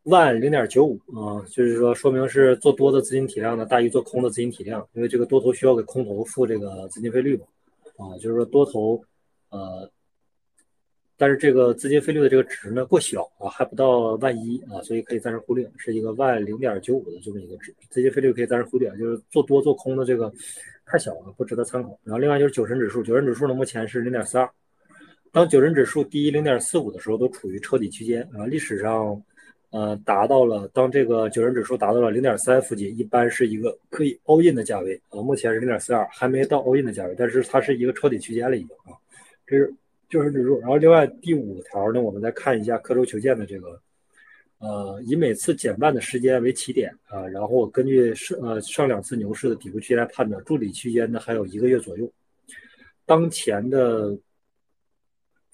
万零点九五啊，就是说说明是做多的资金体量呢大于做空的资金体量，因为这个多头需要给空头付这个资金费率嘛，啊，就是说多头。呃，但是这个资金费率的这个值呢过小啊，还不到万一啊，所以可以暂时忽略，是一个万零点九五的这么一个值，资金费率可以暂时忽略，就是做多做空的这个太小了，不值得参考。然后另外就是九神指数，九神指数呢目前是零点四二，当九神指数低于零点四五的时候，都处于抄底区间啊，历史上。呃，达到了当这个九人指数达到了零点三附近，一般是一个可以 all in 的价位啊。目前是零点四二，还没到 all in 的价位，但是它是一个抄底区间了已经啊。这是就是指数。然后另外第五条呢，我们再看一下刻舟求剑的这个，呃，以每次减半的时间为起点啊，然后根据上呃上两次牛市的底部区间来判断，筑底区间呢还有一个月左右。当前的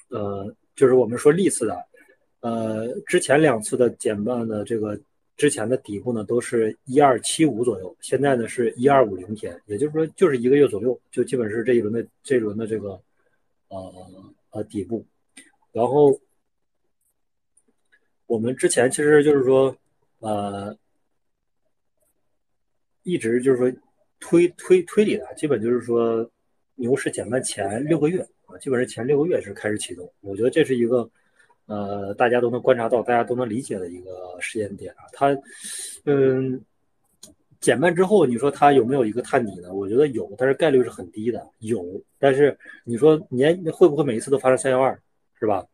呃，就是我们说历次的。呃，之前两次的减半的这个之前的底部呢，都是一二七五左右，现在呢是一二五零天，也就是说就是一个月左右，就基本是这一轮的这一轮的这个呃呃底部。然后我们之前其实就是说呃一直就是说推推推理的，基本就是说牛市减半前六个月啊，基本是前六个月是开始启动，我觉得这是一个。呃，大家都能观察到，大家都能理解的一个时间点啊，它，嗯，减半之后，你说它有没有一个探底呢？我觉得有，但是概率是很低的。有，但是你说年会不会每一次都发生三幺二，是吧？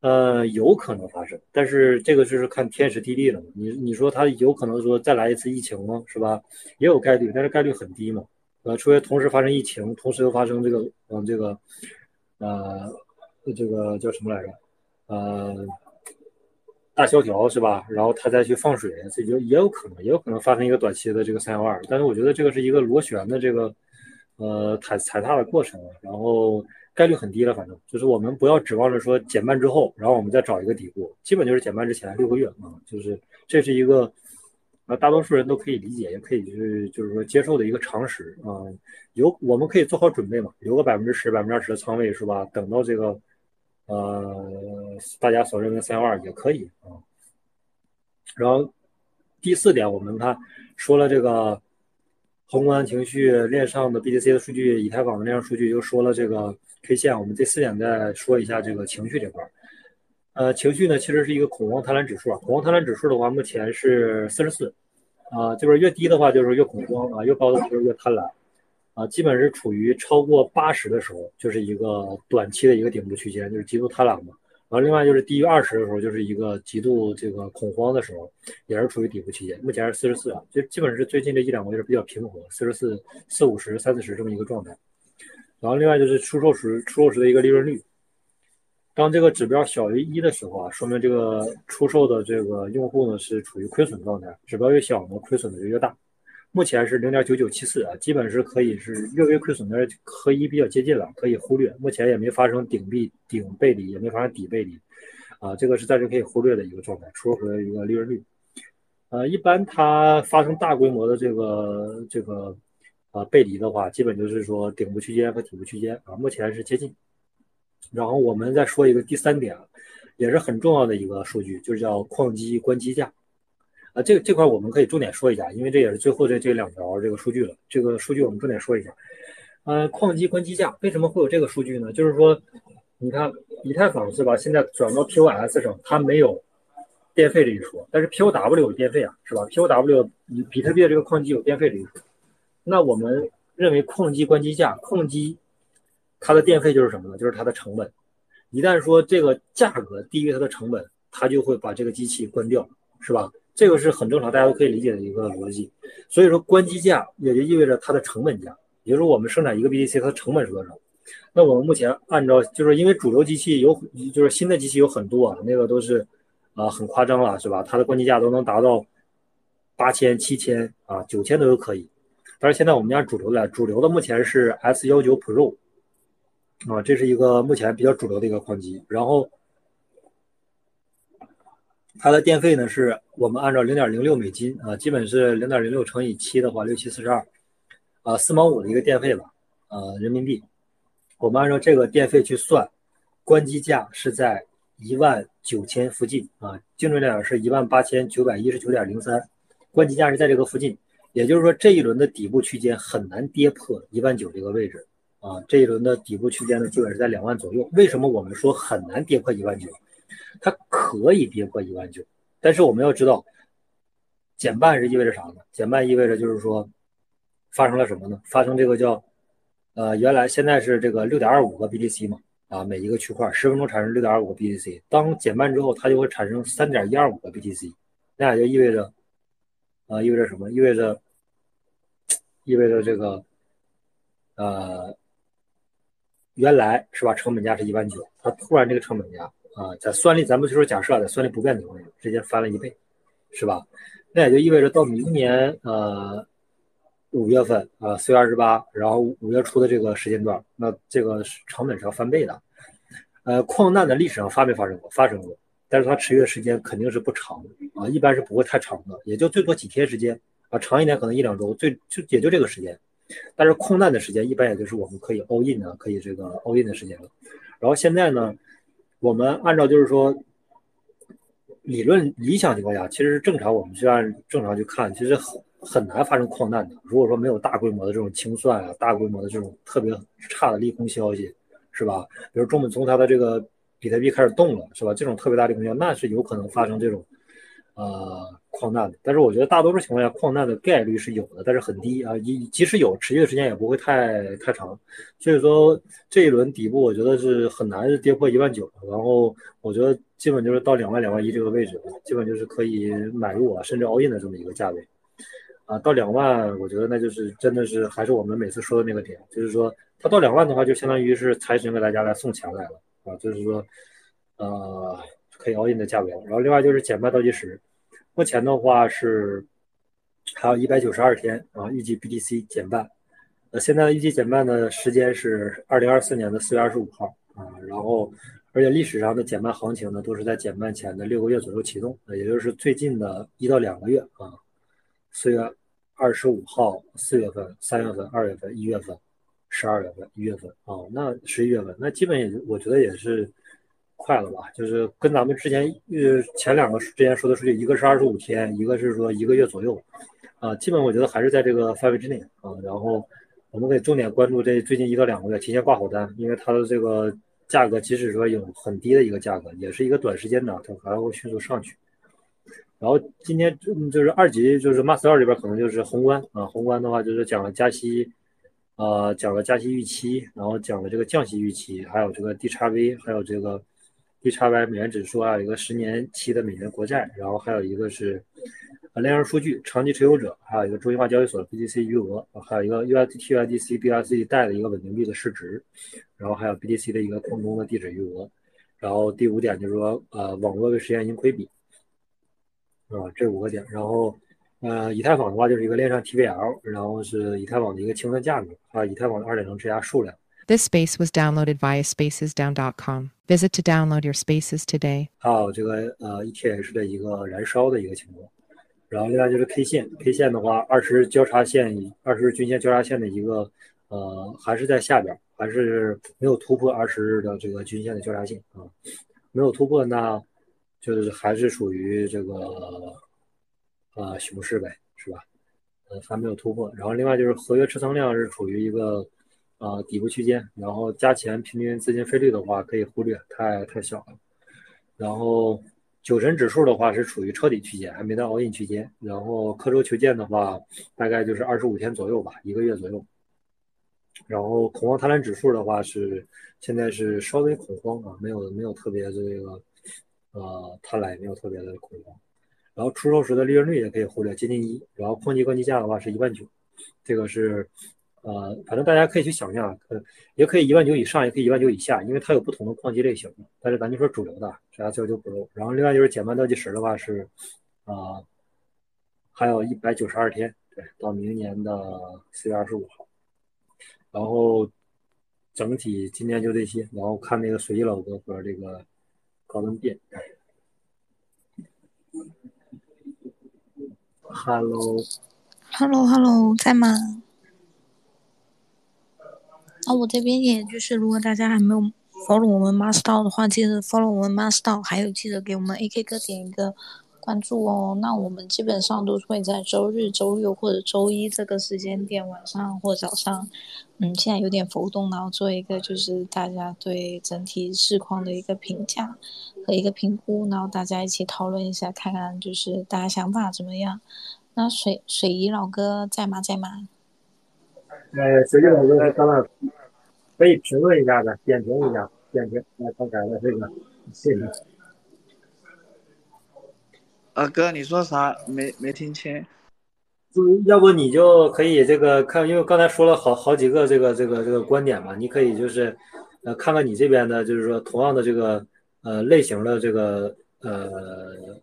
呃，有可能发生，但是这个就是看天时地利了。你你说它有可能说再来一次疫情吗？是吧？也有概率，但是概率很低嘛。呃，除非同时发生疫情，同时又发生这个嗯这个，呃，这个叫什么来着？呃，大萧条是吧？然后他再去放水，这就也有可能，也有可能发生一个短期的这个三幺二。但是我觉得这个是一个螺旋的这个呃踩踩踏的过程，然后概率很低了。反正就是我们不要指望着说减半之后，然后我们再找一个底部，基本就是减半之前六个月啊，就是这是一个呃大多数人都可以理解，也可以去就是说接受的一个常识啊。有我们可以做好准备嘛，留个百分之十、百分之二十的仓位是吧？等到这个。呃，大家所认为三幺二也可以啊。然后第四点，我们看说了这个宏观情绪链上的 BTC 的数据，以太坊的链上数据，又说了这个 K 线。我们这四点再说一下这个情绪这块儿。呃，情绪呢，其实是一个恐慌贪婪指数啊。恐慌贪婪指数的话，目前是四十四啊，就是越低的话就是越恐慌啊，越高的就是越贪婪。啊，基本是处于超过八十的时候，就是一个短期的一个顶部区间，就是极度贪婪嘛。然后另外就是低于二十的时候，就是一个极度这个恐慌的时候，也是处于底部区间。目前是四十四啊，就基本是最近这一两个月比较平和，四十四、四五十、三四十这么一个状态。然后另外就是出售时出售时的一个利润率，当这个指标小于一的时候啊，说明这个出售的这个用户呢是处于亏损状态，指标越小呢，亏损的就越大。目前是零点九九七四啊，基本是可以是略微亏损，但是和一比较接近了，可以忽略。目前也没发生顶壁顶背离，也没发生底背离，啊，这个是暂时可以忽略的一个状态，出售的一个利润率。呃，一般它发生大规模的这个这个啊背离的话，基本就是说顶部区间和底部区间啊，目前是接近。然后我们再说一个第三点，也是很重要的一个数据，就是叫矿机关机价。啊，这个这块我们可以重点说一下，因为这也是最后这这两条这个数据了。这个数据我们重点说一下。呃，矿机关机价为什么会有这个数据呢？就是说，你看以太坊是吧？现在转到 POS 上，它没有电费这一说，但是 POW 有电费啊，是吧？POW 比特币的这个矿机有电费这一说。那我们认为矿机关机价，矿机它的电费就是什么呢？就是它的成本。一旦说这个价格低于它的成本，它就会把这个机器关掉，是吧？这个是很正常，大家都可以理解的一个逻辑。所以说，关机价也就意味着它的成本价，也就是说，我们生产一个 BTC 它的成本是多少？那我们目前按照，就是因为主流机器有，就是新的机器有很多啊，那个都是啊很夸张了，是吧？它的关机价都能达到八千、七千啊、九千都有可以。但是现在我们家主流的，主流的目前是 S 幺九 Pro 啊，这是一个目前比较主流的一个矿机，然后。它的电费呢，是我们按照零点零六美金啊，基本是零点零六乘以七的话，六七四十二，啊，四毛五的一个电费吧，呃，人民币。我们按照这个电费去算，关机价是在一万九千附近啊，精准点是一万八千九百一十九点零三，关机价是在这个附近，也就是说这一轮的底部区间很难跌破一万九这个位置啊，这一轮的底部区间呢，基本是在两万左右。为什么我们说很难跌破一万九？它可以跌破一万九，但是我们要知道，减半是意味着啥呢？减半意味着就是说，发生了什么呢？发生这个叫，呃，原来现在是这个六点二五个 BTC 嘛，啊，每一个区块十分钟产生六点二五个 BTC，当减半之后，它就会产生三点一二五个 BTC，那也就意味着，啊，意味着什么？意味着，意味着这个，呃，原来是吧？成本价是一万九，它突然这个成本价。啊，在算力，咱们就说假设在算力不变的情况下，直接翻了一倍，是吧？那也就意味着到明年呃五月份啊四月二十八，然后五月初的这个时间段，那这个成本是要翻倍的。呃，矿难的历史上发没发生过？发生过，但是它持续的时间肯定是不长的啊，一般是不会太长的，也就最多几天时间啊，长一点可能一两周，最就也就这个时间。但是矿难的时间一般也就是我们可以 all in 的，可以这个 all in 的时间了。然后现在呢？我们按照就是说，理论理想情况下，其实正常我们是按正常去看，其实很很难发生矿难的。如果说没有大规模的这种清算啊，大规模的这种特别差的利空消息，是吧？比如中本从他的这个比特币开始动了，是吧？这种特别大利空消息，那是有可能发生这种。呃，矿难，但是我觉得大多数情况下，矿难的概率是有的，但是很低啊。即即使有，持续的时间也不会太太长。所以说这一轮底部，我觉得是很难跌破一万九。然后我觉得基本就是到两万两万一这个位置，基本就是可以买入啊，甚至 all in 的这么一个价位啊。到两万，我觉得那就是真的是还是我们每次说的那个点，就是说它到两万的话，就相当于是财神给大家来送钱来了啊，就是说呃。可以 all in 的价位，然后另外就是减半倒计时，目前的话是还有一百九十二天啊，预计 BTC 减半。呃，现在预计减半的时间是二零二四年的四月二十五号啊，然后而且历史上的减半行情呢，都是在减半前的六个月左右启动，也就是最近的一到两个月啊，四月二十五号、四月份、三月份、二月份、一月份、十二月份、一月份啊，那十一月份，那基本也我觉得也是。快了吧？就是跟咱们之前呃前两个之前说的数据，一个是二十五天，一个是说一个月左右，啊，基本我觉得还是在这个范围之内啊。然后我们可以重点关注这最近一到两个月提前挂好单，因为它的这个价格即使说有很低的一个价格，也是一个短时间的，它还会迅速上去。然后今天就是二级就是 Master 里边可能就是宏观啊，宏观的话就是讲了加息，呃，讲了加息预期，然后讲了这个降息预期，还有这个 D 叉 V，还有这个。D 叉 Y 美元指数啊，有一个十年期的美元国债，然后还有一个是呃链上数据，长期持有者，还有一个中心化交易所的 BTC 余额，还有一个 USDT、USDC、BRC 带的一个稳定币的市值，然后还有 BTC 的一个空中的地址余额，然后第五点就是说呃网络为实现盈亏比，啊这五个点，然后呃以太坊的话就是一个链上 TVL，然后是以太坊的一个清算价格，还有以太坊的二点零质押数量。This space was downloaded via spacesdown.com. Visit to download your spaces today. 还有这个呃 ETH 的一个燃烧的一个情况，然后另外就是 K 线，K 线的话，二十交叉线、二十均线交叉线的一个呃还是在下边，还是没有突破二十日的这个均线的交叉线啊，没有突破，那就是还是属于这个呃熊市呗，是吧？呃还没有突破，然后另外就是合约持仓量是处于一个。啊，底部区间，然后加钱平均资金费率的话可以忽略，太太小了。然后九神指数的话是处于抄底区间，还没到 all in 区间。然后刻舟求剑的话，大概就是二十五天左右吧，一个月左右。然后恐慌贪婪指数的话是现在是稍微恐慌啊，没有没有特别这个呃贪婪，没有特别的恐慌。然后出售时的利润率也可以忽略，接近一。然后矿机关机价的话是一万九，这个是。呃，反正大家可以去想象，呃，也可以一万九以上，也可以一万九以下，因为它有不同的矿机类型。但是咱就说主流的，是 S 幺九 Pro。然后另外就是减半倒计时的话是，啊，还有一百九十二天，对，到明年的四月二十五号。然后整体今天就这些，然后看那个随意老哥和这个高能变。Hello，Hello，Hello，在吗？啊，我这边也就是，如果大家还没有 follow 我们 Master 的话，记得 follow 我们 Master，还有记得给我们 AK 哥点一个关。注哦。那我们基本上都会在周日、周六或者周一这个时间点，晚上或早上，嗯，现在有点浮动，然后做一个就是大家对整体市况的一个评价和一个评估，然后大家一起讨论一下，看看就是大家想法怎么样。那水水姨老哥在吗？在吗？呃，水姨老哥在那，可以评论一下的，点评一下，点评那刚才的这个谢谢。啊哥，你说啥？没没听清。就要不你就可以这个看，因为刚才说了好好几个这个这个这个观点嘛，你可以就是呃看看你这边的，就是说同样的这个呃类型的这个呃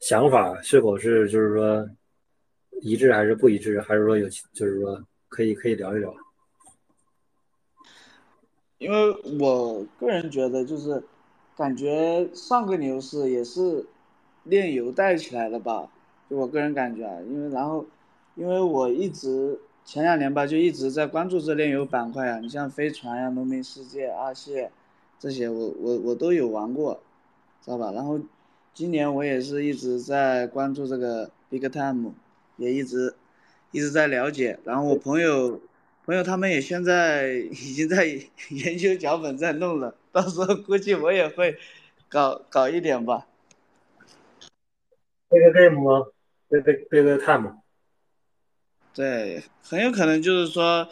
想法是否是就是说一致还是不一致，还是说有就是说可以可以聊一聊。因为我个人觉得就是感觉上个牛市也是。炼油带起来的吧，就我个人感觉啊，因为然后，因为我一直前两年吧，就一直在关注这炼油板块啊，你像飞船呀、农民世界、阿谢这些，我我我都有玩过，知道吧？然后今年我也是一直在关注这个 Big Time，也一直一直在了解。然后我朋友朋友他们也现在 [LAUGHS] 已经在 [LAUGHS] 研究脚本在弄了，到时候估计我也会搞搞一点吧。Big game 吗？Big Big time。对，很有可能就是说，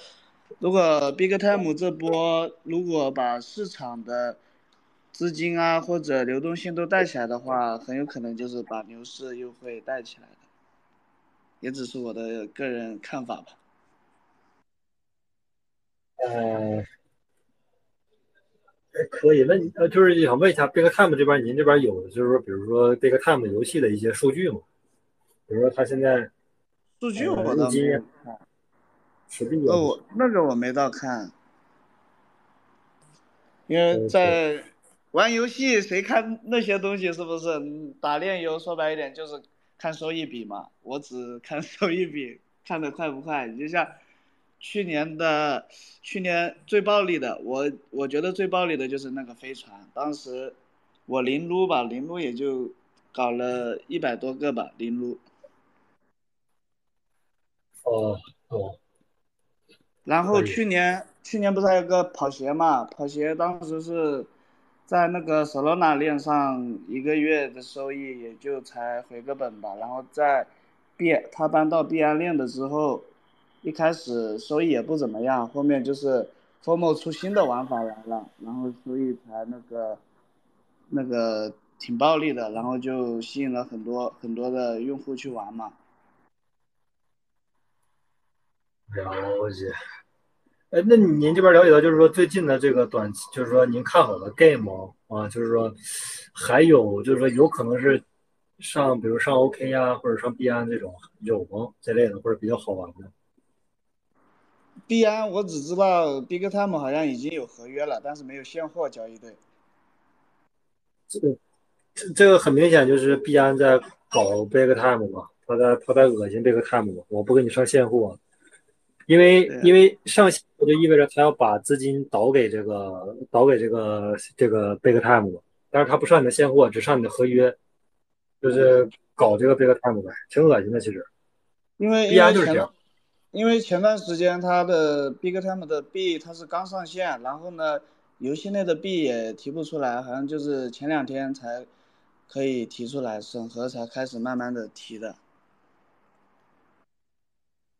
如果 Big time 这波如果把市场的资金啊或者流动性都带起来的话，很有可能就是把牛市又会带起来的。也只是我的个人看法吧。呃，可以，那你呃，就是想问一下，Big Time 这边，您这边有就是说，比如说 Big Time 游戏的一些数据吗？比如说他现在数据我倒没看，实际呃，我那个我没到看，因为在玩游戏，谁看那些东西是不是？打炼油说白一点就是看收益比嘛，我只看收益比，看的快不快？你就像。去年的去年最暴力的，我我觉得最暴力的就是那个飞船，当时我零撸吧，零撸也就搞了一百多个吧，零撸。哦哦。然后去年去年不是还有个跑鞋嘛？跑鞋当时是在那个 Solana 链上一个月的收益也就才回个本吧，然后在币他搬到币安链的之后。一开始收益也不怎么样，后面就是 FOMO 出新的玩法来了，然后收益才那个那个挺暴利的，然后就吸引了很多很多的用户去玩嘛。了解。哎，那您这边了解到，就是说最近的这个短期，就是说您看好的 game 啊，就是说还有就是说有可能是上，比如上 OK 呀，或者上币安这种有吗？这类的或者比较好玩的。币安我只知道 Big Time 好像已经有合约了，但是没有现货交易对。这个这这个很明显就是币安在搞 Big Time 嘛，他在他在恶心 Big Time 嘛，我不给你上现货，因为因为上现货就意味着他要把资金导给这个导给这个这个 Big Time 嘛，但是他不上你的现货，只上你的合约，就是搞这个 Big Time 呗，挺恶心的其实。因为币安就是这样。因为前段时间它的 Big Time 的币它是刚上线，然后呢，游戏内的币也提不出来，好像就是前两天才可以提出来，审核才开始慢慢的提的。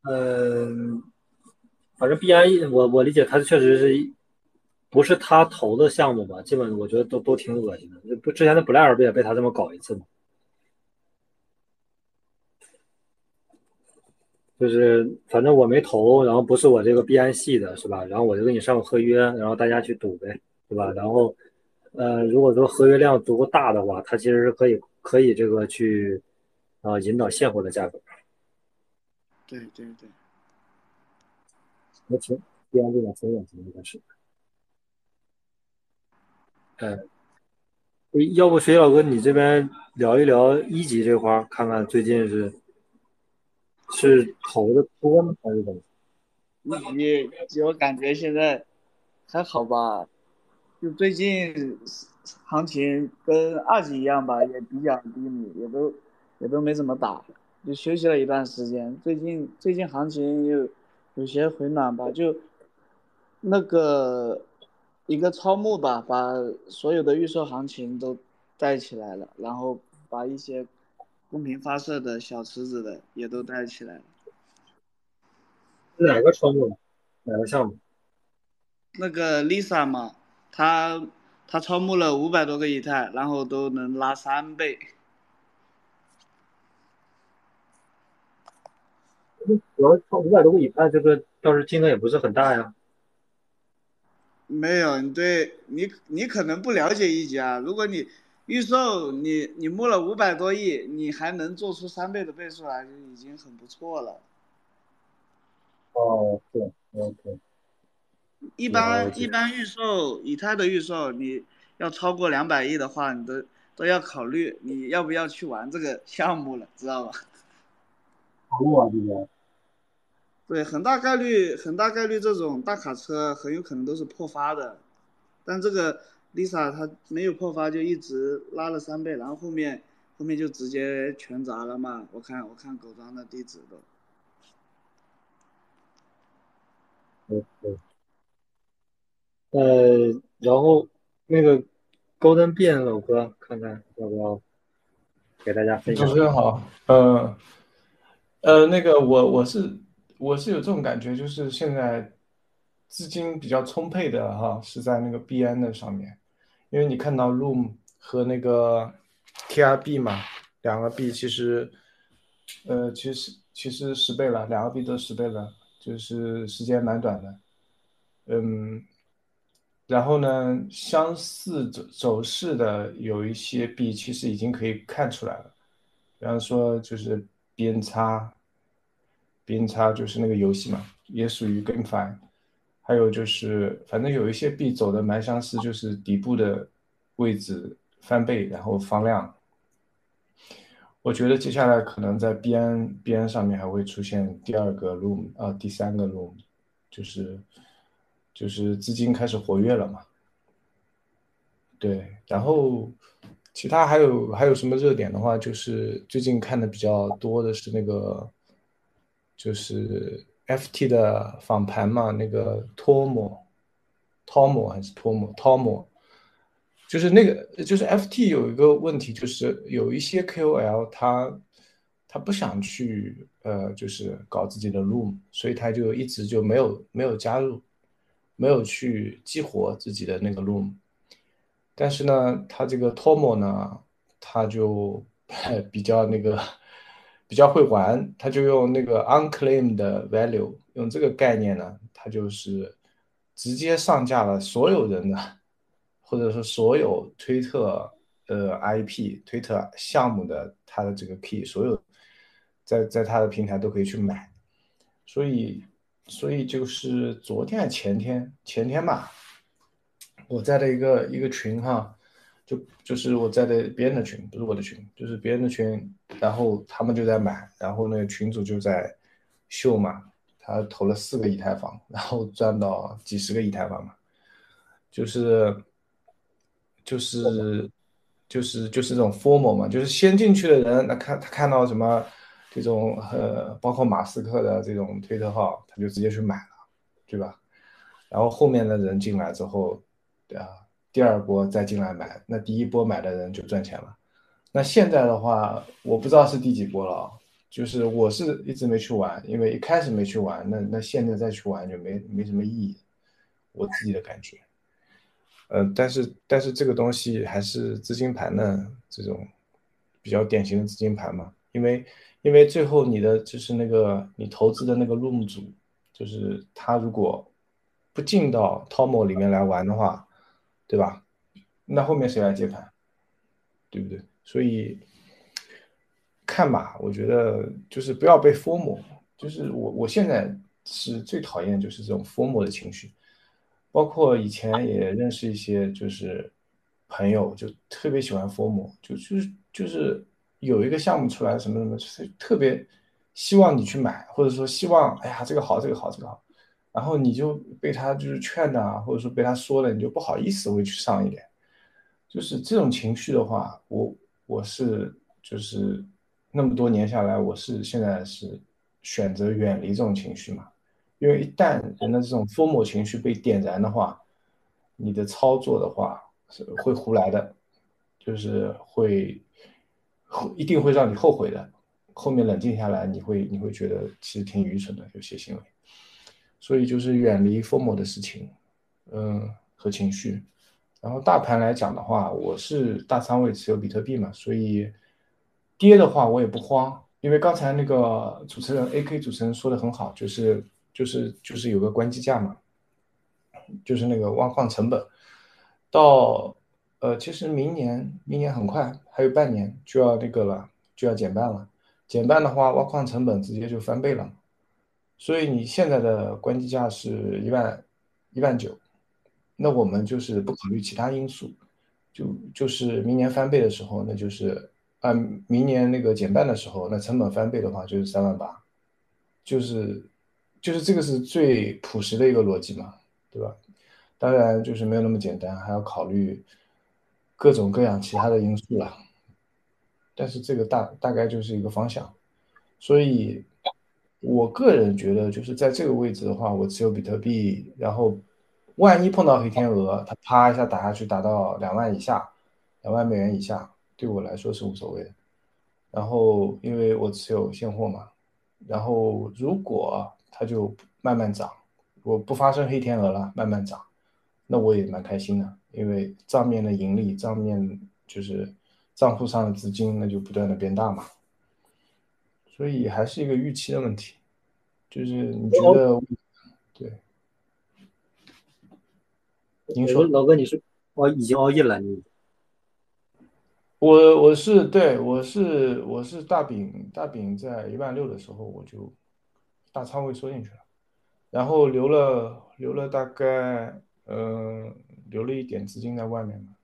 嗯，反正币安，我我理解它确实是不是他投的项目吧？基本我觉得都都挺恶心的，不之前的 Blair 不也被他这么搞一次吗？就是反正我没投，然后不是我这个币安系的，是吧？然后我就给你上个合约，然后大家去赌呗，对吧？然后，呃，如果说合约量足够大的话，它其实是可以可以这个去啊引导现货的价格。对对对。我挺币安这个挺远的，应该是。嗯，要不水老哥你这边聊一聊一级这块儿，看看最近是。是投的多吗？还是怎么？你我感觉现在还好吧，就最近行情跟二级一样吧，也比较低迷，也都也都没怎么打，就休息了一段时间。最近最近行情又有些回暖吧，就那个一个超募吧，把所有的预售行情都带起来了，然后把一些公屏发射的小池子的也都带起来了。哪个超募？哪个项目？那个 Lisa 嘛，她她超募了五百多个以太，然后都能拉三倍。主要超五百多个以太，这个倒是金额也不是很大呀。没有，你对你你可能不了解一级啊。如果你预售，你你募了五百多亿，你还能做出三倍的倍数来，就已经很不错了。哦，对，OK。一般一般预售以太的预售，你要超过两百亿的话，你都都要考虑你要不要去玩这个项目了，知道吧？哇，这个。对，很大概率很大概率这种大卡车很有可能都是破发的，但这个 Lisa 她没有破发，就一直拉了三倍，然后后面后面就直接全砸了嘛。我看我看狗庄的地址都。OK。呃，然后那个高端变老哥，看看要不要给大家分享。主持人好，呃，呃，那个我我是。我是有这种感觉，就是现在资金比较充沛的哈，是在那个币安的上面，因为你看到 Loom 和那个 TRB 嘛，两个币其实，呃，其实其实十倍了，两个币都十倍了，就是时间蛮短的，嗯，然后呢，相似走走势的有一些币其实已经可以看出来了，比方说就是边差。边差就是那个游戏嘛，也属于 GameFi，还有就是，反正有一些币走的蛮相似，就是底部的位置翻倍，然后放量。我觉得接下来可能在边边上面还会出现第二个 room 啊，第三个 room，就是就是资金开始活跃了嘛。对，然后其他还有还有什么热点的话，就是最近看的比较多的是那个。就是 FT 的访谈嘛，那个托莫，托莫还是托莫，托莫，就是那个，就是 FT 有一个问题，就是有一些 KOL 他他不想去呃，就是搞自己的 Room，所以他就一直就没有没有加入，没有去激活自己的那个 Room。但是呢，他这个托莫呢，他就 [LAUGHS] 比较那个。比较会玩，他就用那个 unclaimed value，用这个概念呢，他就是直接上架了所有人的，或者说所有推特呃 IP 推特项目的他的这个 key，所有在在他的平台都可以去买，所以所以就是昨天前天前天吧，我在的一个一个群哈。就就是我在的别人的群，不是我的群，就是别人的群，然后他们就在买，然后那个群主就在秀嘛，他投了四个以太坊，然后赚到几十个以太坊嘛，就是就是就是就是这种 formal 嘛，就是先进去的人，那看他看到什么这种呃，包括马斯克的这种推特号，他就直接去买了，对吧？然后后面的人进来之后，对啊。第二波再进来买，那第一波买的人就赚钱了。那现在的话，我不知道是第几波了，就是我是一直没去玩，因为一开始没去玩，那那现在再去玩就没没什么意义，我自己的感觉。呃，但是但是这个东西还是资金盘的这种比较典型的资金盘嘛，因为因为最后你的就是那个你投资的那个 room 主，就是他如果不进到 Tomo 里面来玩的话。对吧？那后面谁来接盘？对不对？所以看吧，我觉得就是不要被 formal，就是我我现在是最讨厌就是这种 formal 的情绪，包括以前也认识一些就是朋友，就特别喜欢 formal，就就是就是有一个项目出来什么什么，就是特别希望你去买，或者说希望哎呀这个好这个好这个好。然后你就被他就是劝的，或者说被他说了，你就不好意思会去上一点。就是这种情绪的话，我我是就是那么多年下来，我是现在是选择远离这种情绪嘛，因为一旦人的这种疯魔情绪被点燃的话，你的操作的话是会胡来的，就是会一定会让你后悔的。后面冷静下来，你会你会觉得其实挺愚蠢的有些行为，所以就是远离疯魔的事情，嗯和情绪。然后大盘来讲的话，我是大仓位持有比特币嘛，所以跌的话我也不慌，因为刚才那个主持人 AK 主持人说的很好，就是就是就是有个关机价嘛，就是那个挖矿成本。到呃其实明年明年很快还有半年就要那个了，就要减半了，减半的话挖矿成本直接就翻倍了，所以你现在的关机价是一万一万九。那我们就是不考虑其他因素，就就是明年翻倍的时候，那就是按明年那个减半的时候，那成本翻倍的话就是三万八，就是就是这个是最朴实的一个逻辑嘛，对吧？当然就是没有那么简单，还要考虑各种各样其他的因素了。但是这个大大概就是一个方向，所以我个人觉得就是在这个位置的话，我持有比特币，然后。万一碰到黑天鹅，它啪一下打下去，打到两万以下，两万美元以下，对我来说是无所谓的。然后因为我持有现货嘛，然后如果它就慢慢涨，我不发生黑天鹅了，慢慢涨，那我也蛮开心的，因为账面的盈利，账面就是账户上的资金，那就不断的变大嘛。所以还是一个预期的问题，就是你觉得对？您说，老哥，你是哦，已经熬夜了你？我我是对，我是我是大饼大饼在一万六的时候我就大仓位缩进去了，然后留了留了大概嗯留了一点资金在外面嘛，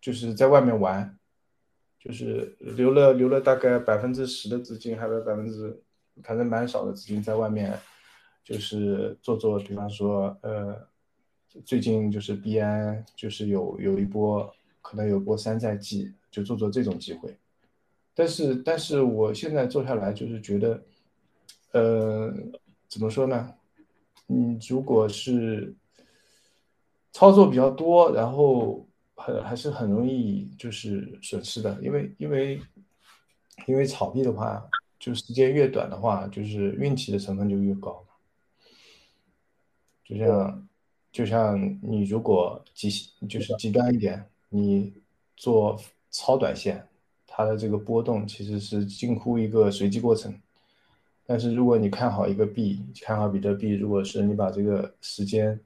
就是在外面玩，就是留了留了大概百分之十的资金，还有百分之反正蛮少的资金在外面，就是做做，比方说呃。最近就是 B 安，就是有有一波可能有波山寨季，就做做这种机会。但是，但是我现在做下来就是觉得，呃，怎么说呢？嗯，如果是操作比较多，然后很还是很容易就是损失的，因为因为因为炒币的话，就时间越短的话，就是运气的成分就越高，就像。就像你如果极就是极端一点，你做超短线，它的这个波动其实是近乎一个随机过程。但是如果你看好一个币，看好比特币，如果是你把这个时间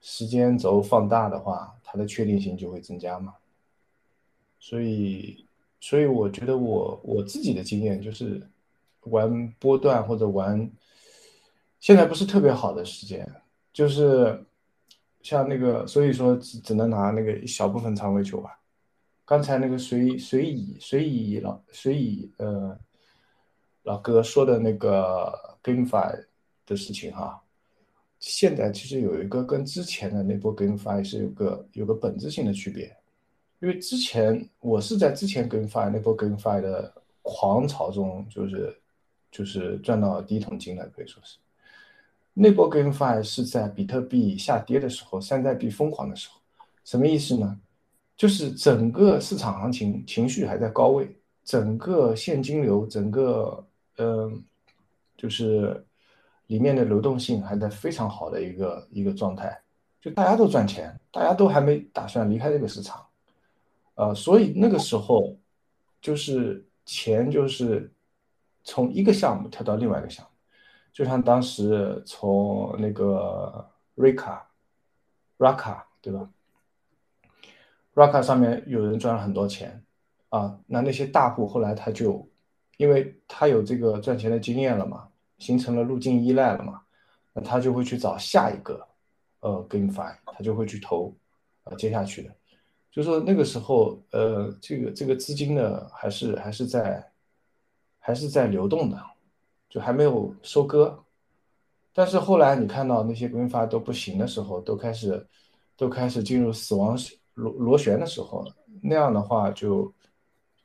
时间轴放大的话，它的确定性就会增加嘛。所以，所以我觉得我我自己的经验就是玩波段或者玩，现在不是特别好的时间，就是。像那个，所以说只只能拿那个一小部分仓位去玩。刚才那个随随以随以老随以呃老哥说的那个 GameFi 的事情哈，现在其实有一个跟之前的那波 GameFi 是有个有个本质性的区别，因为之前我是在之前 GameFi 那波 GameFi 的狂潮中，就是就是赚到第一桶金的，可以说是。那波 GameFi 是在比特币下跌的时候，山寨币疯狂的时候，什么意思呢？就是整个市场行情情绪还在高位，整个现金流，整个嗯，就是里面的流动性还在非常好的一个一个状态，就大家都赚钱，大家都还没打算离开这个市场，呃，所以那个时候就是钱就是从一个项目跳到另外一个项目。就像当时从那个 Rika、Raka 对吧？Raka 上面有人赚了很多钱啊，那那些大户后来他就，因为他有这个赚钱的经验了嘛，形成了路径依赖了嘛，那他就会去找下一个呃 GameFi，他就会去投呃接下去的，就说那个时候呃这个这个资金呢还是还是在还是在流动的。就还没有收割，但是后来你看到那些规发都不行的时候，都开始都开始进入死亡螺螺旋的时候，那样的话就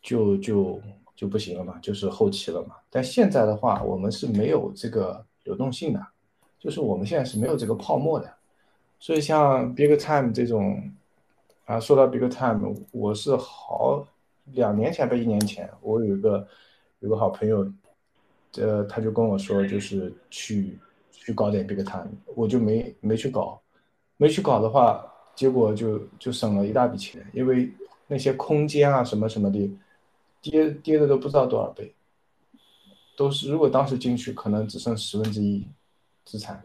就就就不行了嘛，就是后期了嘛。但现在的话，我们是没有这个流动性的，就是我们现在是没有这个泡沫的。所以像 Big Time 这种，啊，说到 Big Time，我是好两年前吧，一年前，我有一个有个好朋友，呃，他就跟我说，就是去去搞点 Big Time，我就没没去搞，没去搞的话，结果就就省了一大笔钱，因为那些空间啊什么什么的。跌跌的都不知道多少倍，都是如果当时进去，可能只剩十分之一资产。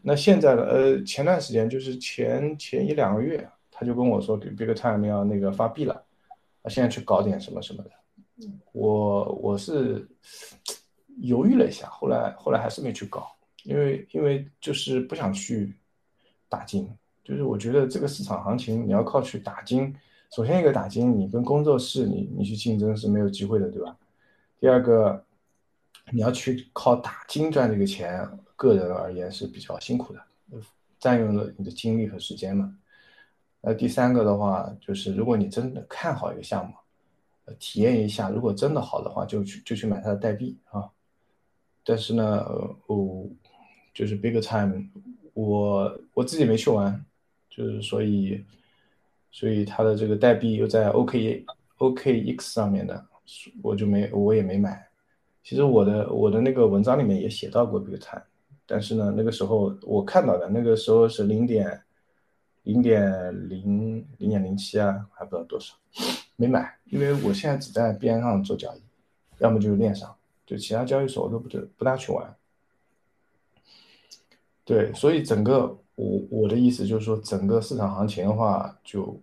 那现在呢？呃，前段时间就是前前一两个月，他就跟我说，Big Time 要那个发币了，啊，现在去搞点什么什么的。我我是犹豫了一下，后来后来还是没去搞，因为因为就是不想去打金，就是我觉得这个市场行情你要靠去打金。首先一个打金，你跟工作室你你去竞争是没有机会的，对吧？第二个，你要去靠打金赚这个钱，个人而言是比较辛苦的，占用了你的精力和时间嘛。那，第三个的话，就是如果你真的看好一个项目，体验一下，如果真的好的话，就去就去买它的代币啊。但是呢，哦，就是 Big Time，我我自己没去玩，就是所以。所以它的这个代币又在 OK OKX 上面的，我就没我也没买。其实我的我的那个文章里面也写到过这个碳，但是呢，那个时候我看到的那个时候是零点零点零零点零七啊，还不知道多少，没买，因为我现在只在边上做交易，要么就是链上，就其他交易所我都不不大去玩。对，所以整个。我我的意思就是说，整个市场行情的话，就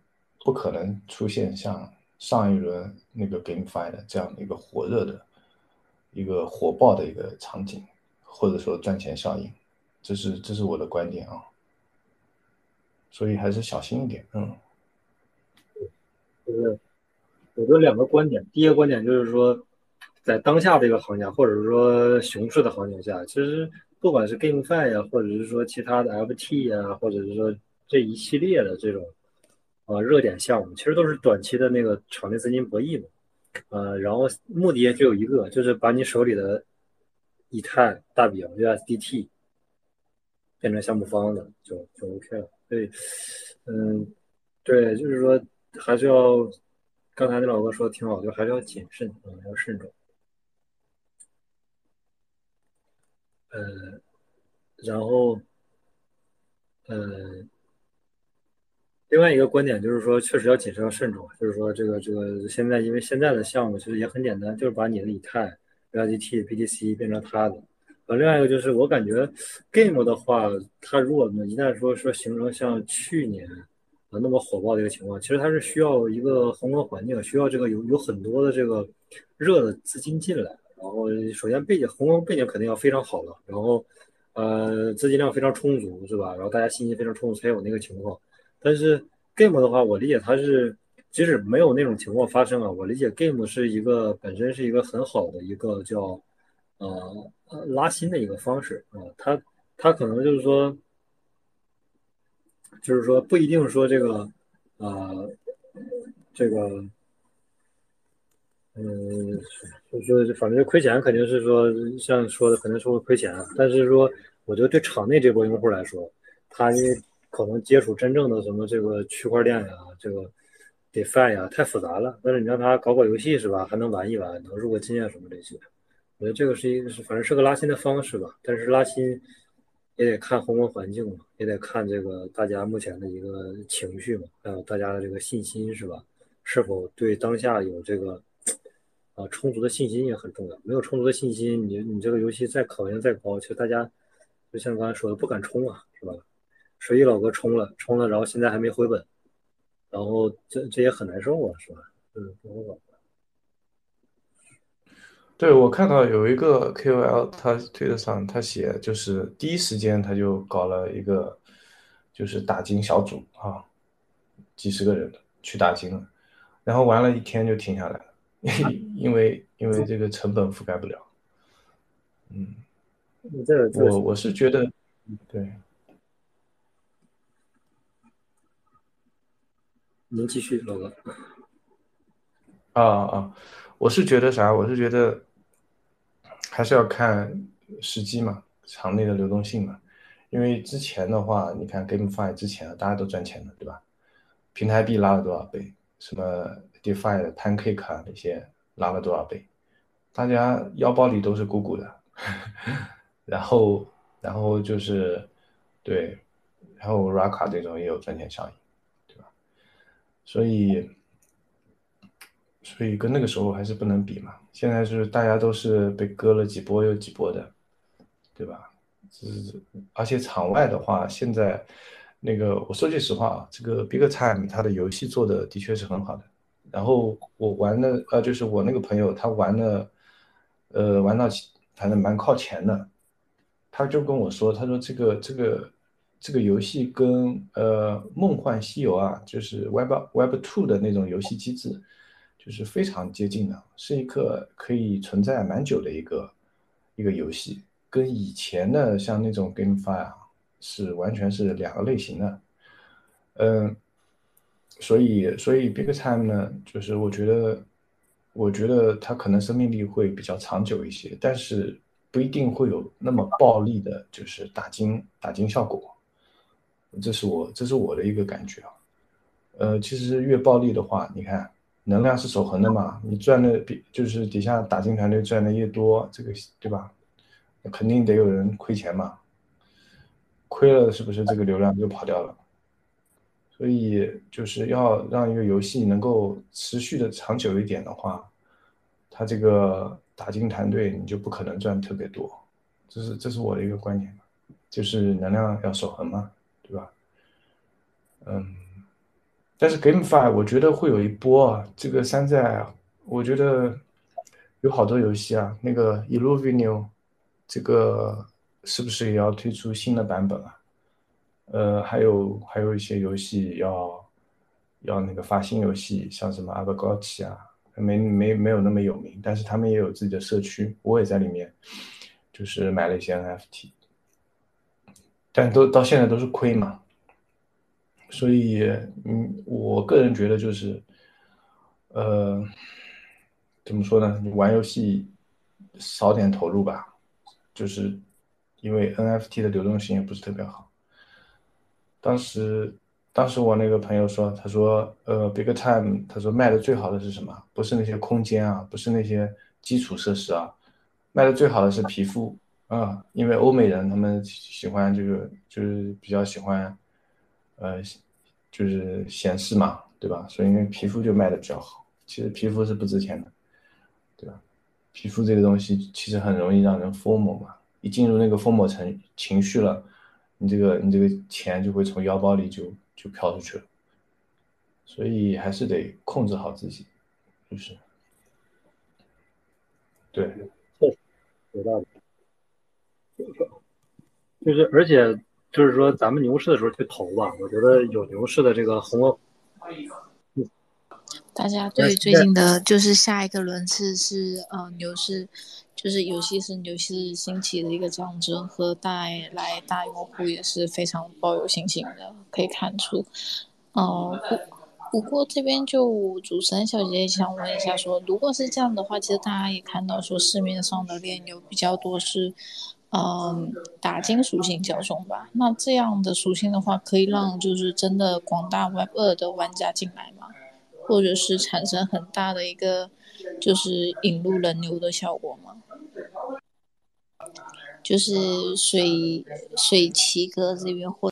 不可能出现像上一轮那个 GameFi 的这样的一个火热的、一个火爆的一个场景，或者说赚钱效应，这是这是我的观点啊。所以还是小心一点，嗯。就是我的两个观点，第一个观点就是说，在当下这个行情，或者是说熊市的行情下，其实。不管是 GameFi 呀，或者是说其他的 FT 呀，或者是说这一系列的这种呃热点项目，其实都是短期的那个场内资金博弈嘛，呃，然后目的也只有一个，就是把你手里的以太、大饼、USDT 变成项目方的，就就 OK 了。对，嗯，对，就是说还是要刚才那老哥说的挺好，就还是要谨慎啊，要慎重。呃，然后，呃，另外一个观点就是说，确实要谨慎要慎重。就是说，这个这个现在，因为现在的项目其实也很简单，就是把你的以太、USDT、BTC 变成他的。呃，另外一个就是，我感觉 Game 的话，它如果呢一旦说说形成像去年啊那么火爆的一个情况，其实它是需要一个宏观环境，需要这个有有很多的这个热的资金进来。然后，首先背景宏观背景肯定要非常好了，然后，呃，资金量非常充足，是吧？然后大家信心非常充足才有那个情况。但是 game 的话，我理解它是，即使没有那种情况发生啊，我理解 game 是一个本身是一个很好的一个叫，呃，拉新的一个方式啊。它它可能就是说，就是说不一定说这个，呃，这个。嗯，就是反正亏钱肯定是说，像说的肯定是会亏钱。但是说，我觉得对场内这波用户来说，他因为可能接触真正的什么这个区块链呀、这个 DeFi 呀太复杂了。但是你让他搞搞游戏是吧，还能玩一玩，能入个金啊什么这些。我觉得这个是一个是反正是个拉新的方式吧。但是拉新也得看宏观环境嘛，也得看这个大家目前的一个情绪嘛，还有大家的这个信心是吧？是否对当下有这个。啊，充足的信心也很重要。没有充足的信心，你你这个游戏再考验再高，其实大家就像刚才说的，不敢冲啊，是吧？十一老哥冲了，冲了，然后现在还没回本，然后这这也很难受啊，是吧？嗯，不好对我看到有一个 KOL，他推特上他写，就是第一时间他就搞了一个，就是打金小组啊，几十个人去打金了，然后玩了一天就停下来了。[LAUGHS] 因为因为这个成本覆盖不了，嗯，我我是觉得，对，您继续，老哥。啊啊，我是觉得啥？我是觉得还是要看时机嘛，场内的流动性嘛。因为之前的话，你看 GameFi 之前大家都赚钱的，对吧？平台币拉了多少倍？什么 DeFi 的、Pancake 啊那些拉了多少倍？大家腰包里都是鼓鼓的。[LAUGHS] 然后，然后就是对，然后 Raka 这种也有赚钱效应，所以。所以跟那个时候还是不能比嘛。现在是大家都是被割了几波又几波的，对吧？是，而且场外的话，现在那个我说句实话啊，这个 Big Time 它的游戏做的的确是很好的。然后我玩的呃，就是我那个朋友他玩的，呃，玩到反正蛮靠前的，他就跟我说，他说这个这个这个游戏跟呃梦幻西游啊，就是 Web Web Two 的那种游戏机制。就是非常接近的，是一个可以存在蛮久的一个一个游戏，跟以前的像那种 GameFi 啊，是完全是两个类型的。嗯，所以所以 Big Time 呢，就是我觉得，我觉得它可能生命力会比较长久一些，但是不一定会有那么暴力的，就是打金打金效果。这是我这是我的一个感觉啊。呃，其实越暴力的话，你看。能量是守恒的嘛？你赚的比就是底下打金团队赚的越多，这个对吧？肯定得有人亏钱嘛。亏了是不是这个流量就跑掉了？所以就是要让一个游戏能够持续的长久一点的话，它这个打金团队你就不可能赚特别多。这是这是我的一个观点，就是能量要守恒嘛，对吧？嗯。但是 GameFi 我觉得会有一波啊，这个山寨，我觉得有好多游戏啊，那个 Illumino，这个是不是也要推出新的版本啊？呃，还有还有一些游戏要要那个发新游戏，像什么阿 b 高 g 啊，没没没有那么有名，但是他们也有自己的社区，我也在里面，就是买了一些 NFT，但都到现在都是亏嘛。所以，嗯，我个人觉得就是，呃，怎么说呢？你玩游戏少点投入吧，就是因为 NFT 的流动性也不是特别好。当时，当时我那个朋友说，他说，呃，Big Time，他说卖的最好的是什么？不是那些空间啊，不是那些基础设施啊，卖的最好的是皮肤啊，因为欧美人他们喜欢这个，就是比较喜欢。呃，就是显示嘛，对吧？所以因为皮肤就卖的比较好。其实皮肤是不值钱的，对吧？皮肤这个东西其实很容易让人疯魔嘛。一进入那个疯魔情情绪了，你这个你这个钱就会从腰包里就就飘出去了。所以还是得控制好自己，就是，对，有道理。就是而且。就是说，咱们牛市的时候去投吧，我觉得有牛市的这个红。大家对最近的，就是下一个轮次是呃牛市，就是尤其是牛市兴起的一个象征，和带来大用户也是非常抱有信心的，可以看出。呃，不不过这边就主持人小姐姐想问一下，说如果是这样的话，其实大家也看到说市面上的炼牛比较多是。嗯，打金属性较重吧。那这样的属性的话，可以让就是真的广大 Web 二的玩家进来吗？或者是产生很大的一个就是引入人流的效果吗？就是水水奇哥这边会。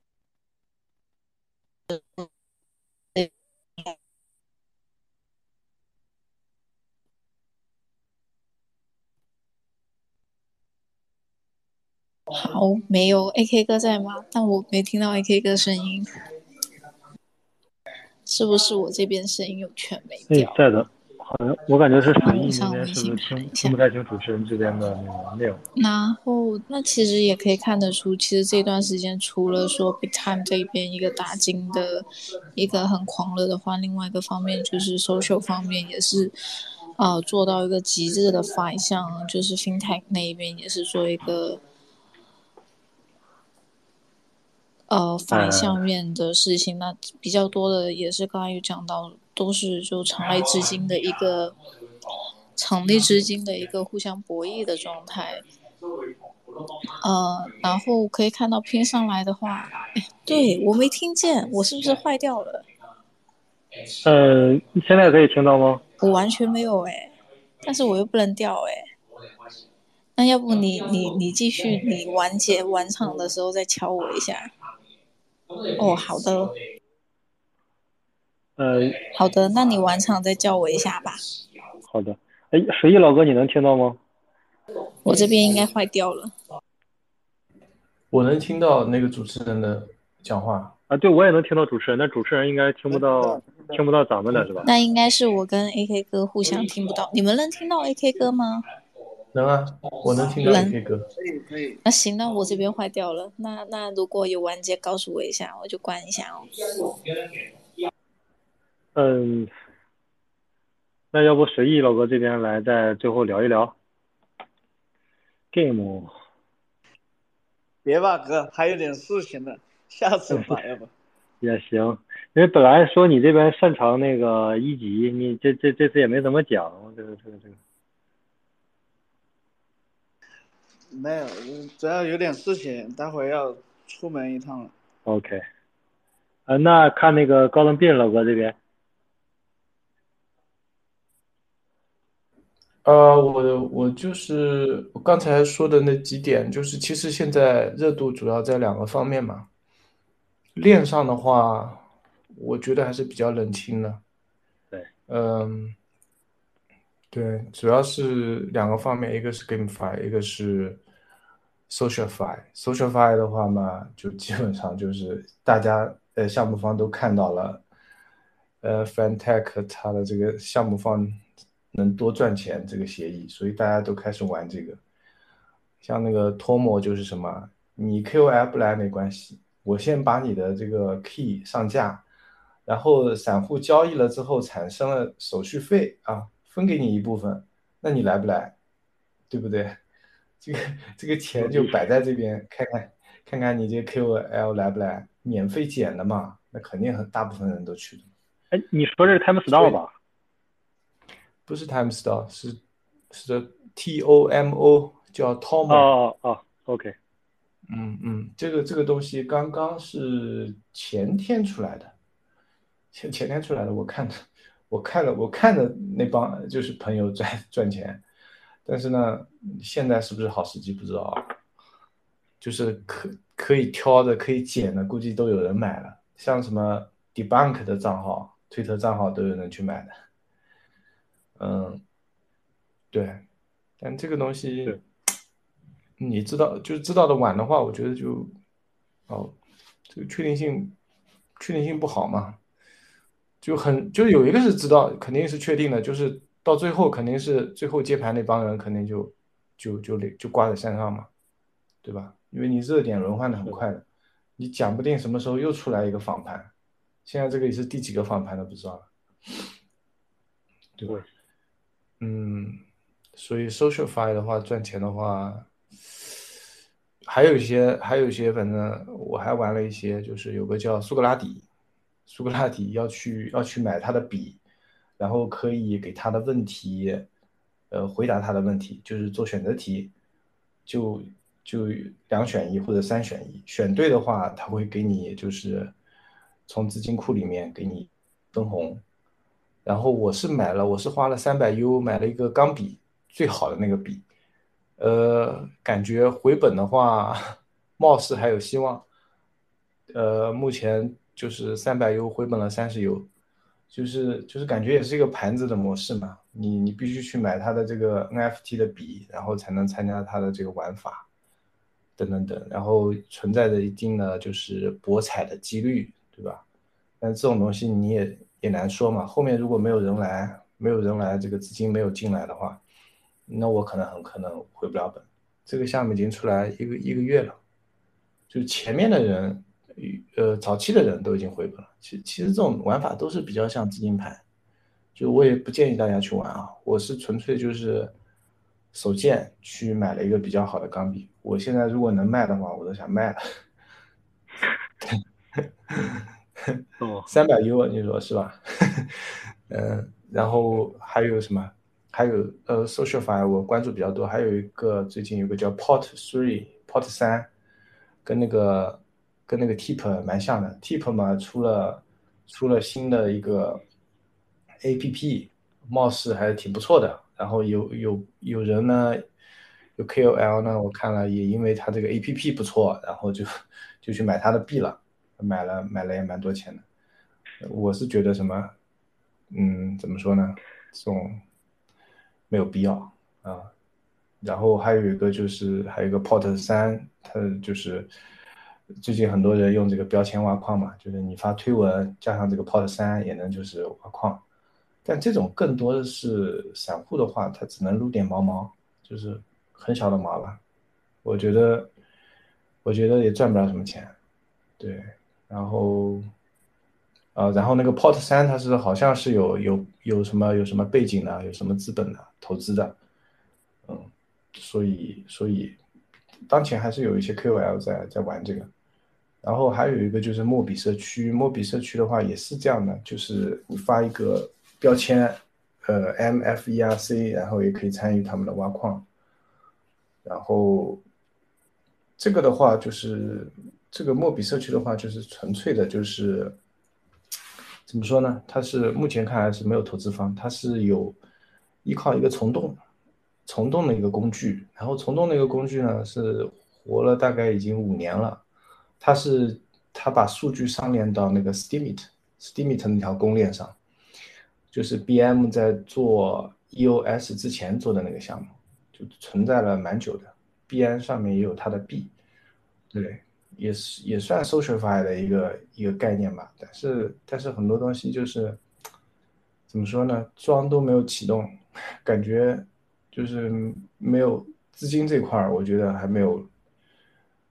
好，没有 A K 哥在吗？但我没听到 A K 哥声音，是不是我这边声音有全没掉？在的，好像我感觉是水印那边是不是听听不太清主持人这边的那个内容？然后，那其实也可以看得出，其实这段时间除了说 Big Time 这边一个打金的一个很狂热的话，另外一个方面就是 social 方面也是啊做到一个极致的反向，就是 FinTech 那一边也是做一个。呃，反向面的事情，那比较多的也是刚才有讲到，都是就场内资金的一个场内资金的一个互相博弈的状态。呃，然后可以看到拼上来的话，哎，对我没听见，我是不是坏掉了？呃，现在可以听到吗？我完全没有哎，但是我又不能掉哎。那要不你你你继续，你完结完场的时候再敲我一下。哦，好的。呃，好的，那你晚场再叫我一下吧。好的。哎，十一老哥，你能听到吗？我这边应该坏掉了。我能听到那个主持人的讲话啊，对，我也能听到主持人，但主持人应该听不到，听不到咱们的是吧？那应该是我跟 AK 哥互相听不到，你们能听到 AK 哥吗？能啊，我能听到 AK 哥。可以可以。那行，那我这边坏掉了，那那如果有完结，告诉我一下，我就关一下哦。嗯，那要不随意老哥这边来，再最后聊一聊 game。别吧，哥，还有点事情呢，下次 [LAUGHS] 吧，要不。也行，因为本来说你这边擅长那个一级，你这这这次也没怎么讲，这个这个这个。没有，主要有点事情，待会要出门一趟了。OK，呃，那看那个高能病老哥这边。呃，我我就是我刚才说的那几点，就是其实现在热度主要在两个方面嘛。链上的话，我觉得还是比较冷清的。对，嗯，对，主要是两个方面，一个是 GameFi，一个是 SocialFi。SocialFi 的话嘛，就基本上就是大家呃项目方都看到了，呃 f a n t e c h 它的这个项目方。能多赚钱这个协议，所以大家都开始玩这个。像那个托摩就是什么，你 KOL 不来没关系，我先把你的这个 key 上架，然后散户交易了之后产生了手续费啊，分给你一部分，那你来不来？对不对？这个这个钱就摆在这边，看看看看你这 KOL 来不来，免费捡的嘛，那肯定很大部分人都去的。哎，你说这是 Time Store 吧？不是 Time Store，是是 T O M O，叫 Tomo。哦哦，OK。嗯嗯，这个这个东西刚刚是前天出来的，前前天出来的。我看的，我看了，我看的那帮就是朋友赚 [LAUGHS] 赚钱，但是呢，现在是不是好时机不知道啊。就是可可以挑的，可以捡的，估计都有人买了。像什么 Debunk 的账号、推特账号都有人去买的。嗯，对，但这个东西，你知道，就是知道的晚的话，我觉得就，哦，这个确定性，确定性不好嘛，就很，就有一个是知道，肯定是确定的，就是到最后肯定是最后接盘那帮人肯定就，就就就挂在山上嘛，对吧？因为你热点轮换的很快的，你讲不定什么时候又出来一个访盘，现在这个也是第几个访盘都不知道了，对吧？嗯，所以 SocialFi 的话赚钱的话，还有一些，还有一些，反正我还玩了一些，就是有个叫苏格拉底，苏格拉底要去要去买他的笔，然后可以给他的问题，呃，回答他的问题，就是做选择题，就就两选一或者三选一，选对的话他会给你就是从资金库里面给你分红。然后我是买了，我是花了三百 U 买了一个钢笔，最好的那个笔，呃，感觉回本的话，[LAUGHS] 貌似还有希望。呃，目前就是三百 U 回本了三十 U，就是就是感觉也是一个盘子的模式嘛，你你必须去买它的这个 NFT 的笔，然后才能参加它的这个玩法，等等等，然后存在着一定的就是博彩的几率，对吧？但这种东西你也。也难说嘛，后面如果没有人来，没有人来，这个资金没有进来的话，那我可能很可能回不了本。这个项目已经出来一个一个月了，就前面的人，呃，早期的人都已经回本了。其其实这种玩法都是比较像资金盘，就我也不建议大家去玩啊。我是纯粹就是手贱去买了一个比较好的钢笔，我现在如果能卖的话，我都想卖了。三百 U，你说是吧？嗯，[LAUGHS] 然后还有什么？还还有呃，SocialFi 我关注比较多，还有一个最近有个叫 Port Three、Port 三，跟那个跟那个 Tip 蛮像的。Tip 嘛出了出了新的一个 APP，貌似还挺不错的。然后有有有人呢，有 KOL 呢，我看了也因为他这个 APP 不错，然后就就去买他的币了，买了买了也蛮多钱的。我是觉得什么，嗯，怎么说呢？这种。没有必要啊，然后还有一个就是还有一个 Port 三，它就是最近很多人用这个标签挖矿嘛，就是你发推文加上这个 Port 三也能就是挖矿，但这种更多的是散户的话，他只能撸点毛毛，就是很小的毛了。我觉得，我觉得也赚不了什么钱，对，然后。啊，然后那个 Port 三它是好像是有有有什么有什么背景的，有什么资本的投资的，嗯，所以所以当前还是有一些 KOL 在在玩这个，然后还有一个就是墨比社区，墨比社区的话也是这样的，就是你发一个标签，呃，MFERC，然后也可以参与他们的挖矿，然后这个的话就是这个墨比社区的话就是纯粹的就是。怎么说呢？它是目前看来是没有投资方，它是有依靠一个虫洞，虫洞的一个工具。然后虫洞那个工具呢是活了大概已经五年了，它是它把数据上链到那个 Steemit，Steemit 那条公链上，就是 BM 在做 EOS 之前做的那个项目，就存在了蛮久的。BM 上面也有它的币，对。也是也算 SocialFi 的一个一个概念吧，但是但是很多东西就是怎么说呢，桩都没有启动，感觉就是没有资金这块儿，我觉得还没有，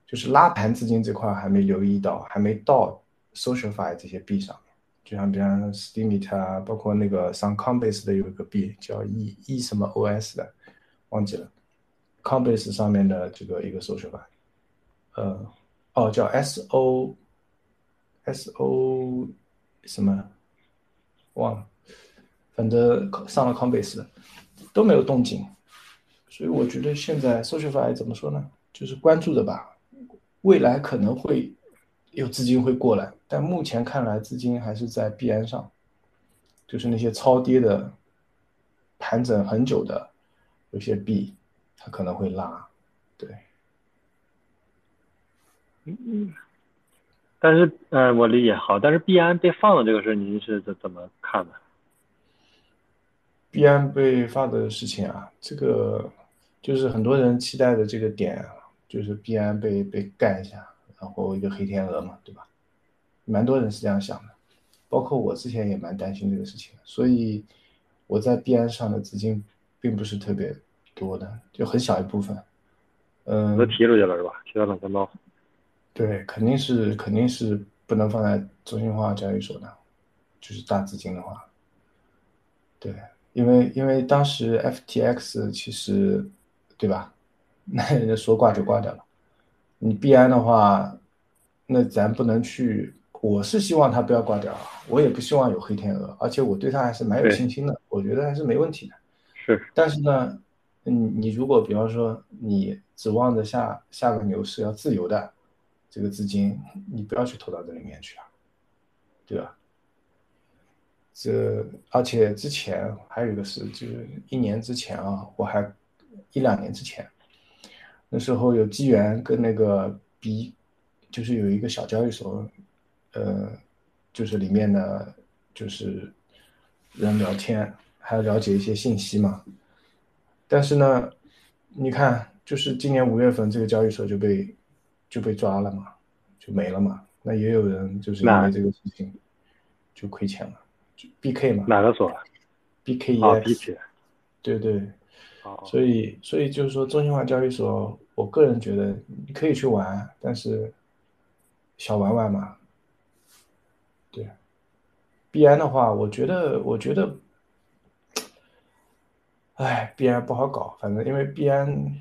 就是拉盘资金这块还没留意到，还没到 SocialFi 这些币上面，就像比方 s t e m i t 啊，包括那个上 Coinbase 的有一个币叫 E E 什么 OS 的，忘记了，Coinbase 上面的这个一个 SocialFi，呃。哦，叫 S O S O 什么忘了，反正上了 Coinbase 都没有动静，所以我觉得现在 SocialFi 怎么说呢？就是关注的吧，未来可能会有资金会过来，但目前看来资金还是在币安上，就是那些超跌的、盘整很久的有些币，它可能会拉，对。嗯，但是，嗯，我理解好，但是币安被放的这个事，您是怎怎么看的？币安被放的事情啊，这个就是很多人期待的这个点，就是币安被被干一下，然后一个黑天鹅嘛，对吧？蛮多人是这样想的，包括我之前也蛮担心这个事情，所以我在币安上的资金并不是特别多的，就很小一部分。嗯，都提出去了是吧？提到了钱包。对，肯定是肯定是不能放在中心化交易所的，就是大资金的话，对，因为因为当时 FTX 其实，对吧？那人家说挂就挂掉了。你币安的话，那咱不能去。我是希望它不要挂掉，我也不希望有黑天鹅，而且我对它还是蛮有信心的，我觉得还是没问题的。是。但是呢，你你如果比方说你指望着下下个牛市要自由的。这个资金你不要去投到这里面去啊，对吧？这而且之前还有一个事，就是一年之前啊，我还一两年之前，那时候有机缘跟那个 B，就是有一个小交易所，呃，就是里面的就是人聊天，还要了解一些信息嘛。但是呢，你看，就是今年五月份这个交易所就被。就被抓了嘛，就没了嘛。那也有人就是因为这个事情就亏钱了，就 B K 嘛。哪个所？B K E S。对对。所以所以就是说，中心化交易所，我个人觉得你可以去玩，但是小玩玩嘛。对。币安的话，我觉得我觉得，哎，币安不好搞，反正因为币安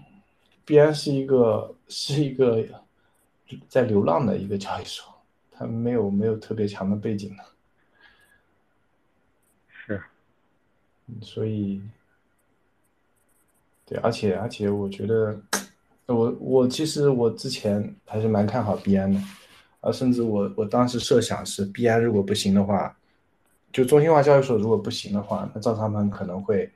币安是一个是一个。在流浪的一个交易所，它没有没有特别强的背景的，是，所以对，而且而且我觉得，我我其实我之前还是蛮看好币安的，啊，甚至我我当时设想是币安如果不行的话，就中心化交易所如果不行的话，那赵长鹏可能会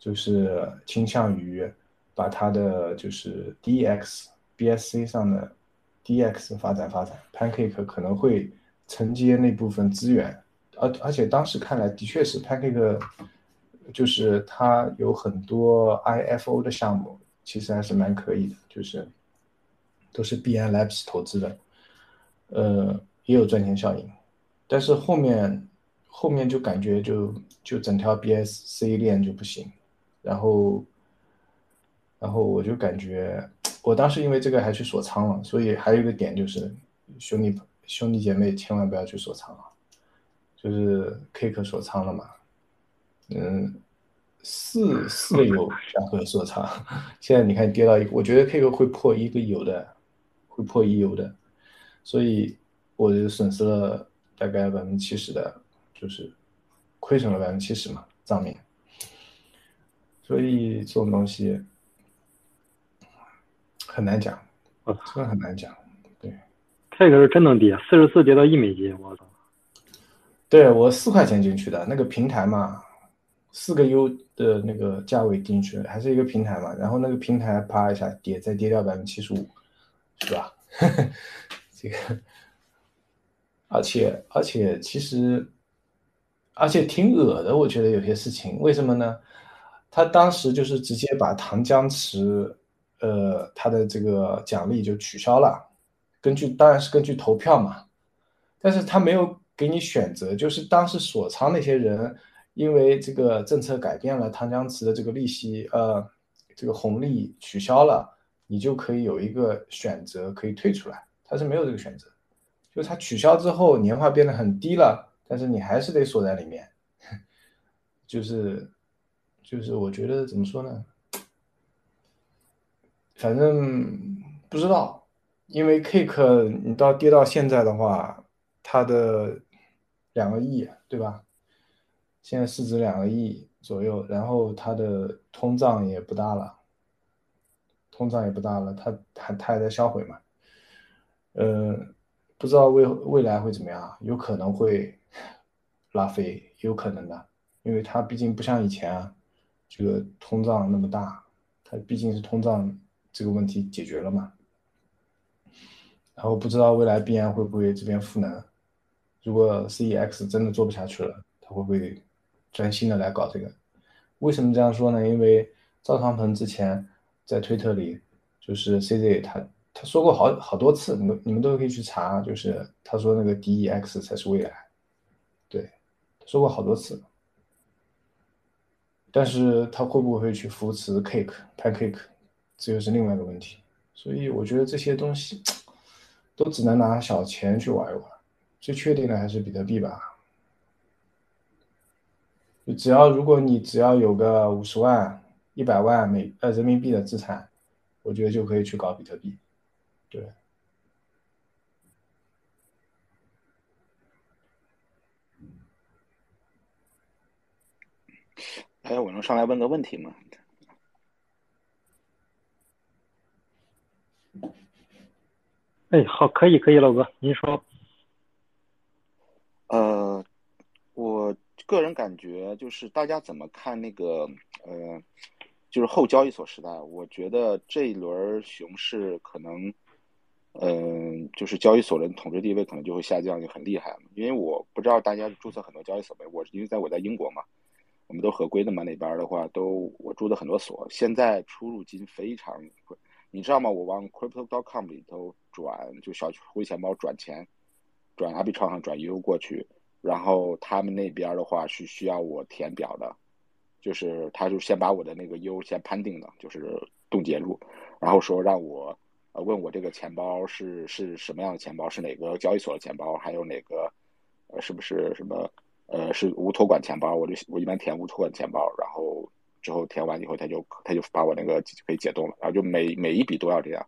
就是倾向于把他的就是 DX BSC 上的 DX 发展发展，Pancake 可能会承接那部分资源，而而且当时看来的确是 Pancake。就是它有很多 IFO 的项目，其实还是蛮可以的，就是都是 BN Labs 投资的，呃，也有赚钱效应，但是后面后面就感觉就就整条 BSC 链就不行，然后然后我就感觉我当时因为这个还去锁仓了，所以还有一个点就是兄弟兄弟姐妹千万不要去锁仓啊，就是 K 可锁仓了嘛。嗯，四四个油价格锁仓，现在你看跌到一个，我觉得 K 个会破一个油的，会破一油的，所以我就损失了大概百分之七十的，就是亏损了百分之七十嘛账面，所以这种东西很难讲，真的很难讲，对，K 个是真能跌，四十四跌到一美金，我操，对我四块钱进去的那个平台嘛。四个 U 的那个价位进去，还是一个平台嘛，然后那个平台啪一下跌，再跌掉百分之七十五，是吧？[LAUGHS] 这个，而且而且其实，而且挺恶的，我觉得有些事情，为什么呢？他当时就是直接把糖浆池，呃，他的这个奖励就取消了，根据当然是根据投票嘛，但是他没有给你选择，就是当时锁仓那些人。因为这个政策改变了，唐江池的这个利息，呃，这个红利取消了，你就可以有一个选择，可以退出来。它是没有这个选择，就是它取消之后，年化变得很低了，但是你还是得锁在里面。[LAUGHS] 就是，就是我觉得怎么说呢？反正不知道，因为 Cake 你到跌到现在的话，它的两个亿，对吧？现在市值两个亿左右，然后它的通胀也不大了，通胀也不大了，它它它还在销毁嘛，呃，不知道未未来会怎么样，有可能会 [LAUGHS] 拉飞，有可能的，因为它毕竟不像以前啊，这个通胀那么大，它毕竟是通胀这个问题解决了嘛，然后不知道未来币安会不会这边赋能，如果 CEX 真的做不下去了，它会不会？专心的来搞这个，为什么这样说呢？因为赵长鹏之前在推特里，就是 CZ 他他说过好好多次，你们你们都可以去查，就是他说那个 DEX 才是未来，对，说过好多次。但是他会不会去扶持 Cake 拍 Cake，这又是另外一个问题。所以我觉得这些东西 [TSK] 都只能拿小钱去玩一玩，最确定的还是比特币吧。只要如果你只要有个五十万、一百万美呃人民币的资产，我觉得就可以去搞比特币。对。哎，我能上来问个问题吗？哎，好，可以，可以，老哥，您说。呃，我。个人感觉就是大家怎么看那个呃，就是后交易所时代？我觉得这一轮熊市可能，嗯，就是交易所的统治地位可能就会下降，就很厉害。因为我不知道大家注册很多交易所没？我因为在我在英国嘛，我们都合规的嘛，那边的话都我注的很多所，现在出入金非常贵。你知道吗？我往 Crypto.com 里头转，就小灰钱包转钱，转 a b i t r 上转 U 过去。然后他们那边的话是需要我填表的，就是他就先把我的那个 U 先判定的，就是冻结住，然后说让我呃问我这个钱包是是什么样的钱包，是哪个交易所的钱包，还有哪个呃是不是什么呃是无托管钱包，我就我一般填无托管钱包，然后之后填完以后他就他就把我那个可以解冻了，然后就每每一笔都要这样。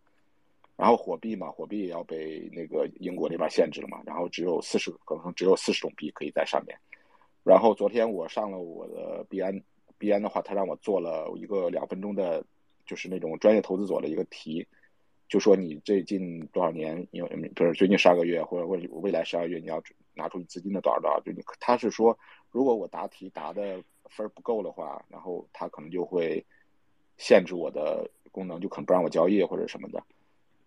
然后火币嘛，火币也要被那个英国那边限制了嘛，然后只有四十，可能只有四十种币可以在上面。然后昨天我上了我的币安，币安的话，他让我做了一个两分钟的就是那种专业投资者的一个题，就说你最近多少年，因为不是最近十二个月或者未未来十二月你要拿出你资金的多少多少，就你他是说，如果我答题答的分不够的话，然后他可能就会限制我的功能，就可能不让我交易或者什么的。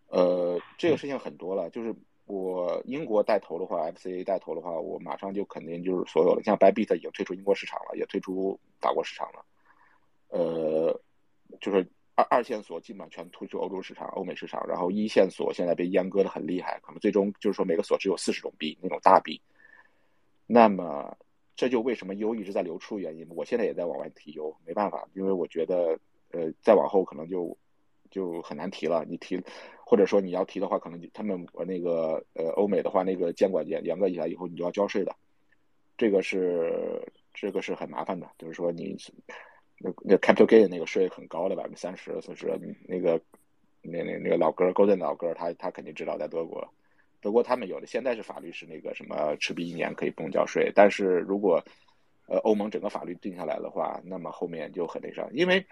呃，这个事情很多了，就是我英国带头的话，FCA 带头的话，我马上就肯定就是所有的，像 Bybit 已经退出英国市场了，也退出法国市场了。呃，就是二二线所基本上全退出欧洲市场、欧美市场，然后一线所现在被阉割的很厉害，可能最终就是说每个所只有四十种币那种大币。那么这就为什么 U 一直在流出原因。我现在也在往外提 U，没办法，因为我觉得呃再往后可能就就很难提了。你提或者说你要提的话，可能他们那个呃欧美的话，那个监管严严格起来以后，你就要交税的。这个是这个是很麻烦的，就是说你。那那 capital gain 那个税很高的百分之三十，所以说那个那那那个老哥 Golden 老哥他他肯定知道，在德国，德国他们有的现在是法律是那个什么持币一年可以不用交税，但是如果呃欧盟整个法律定下来的话，那么后面就很那啥，因为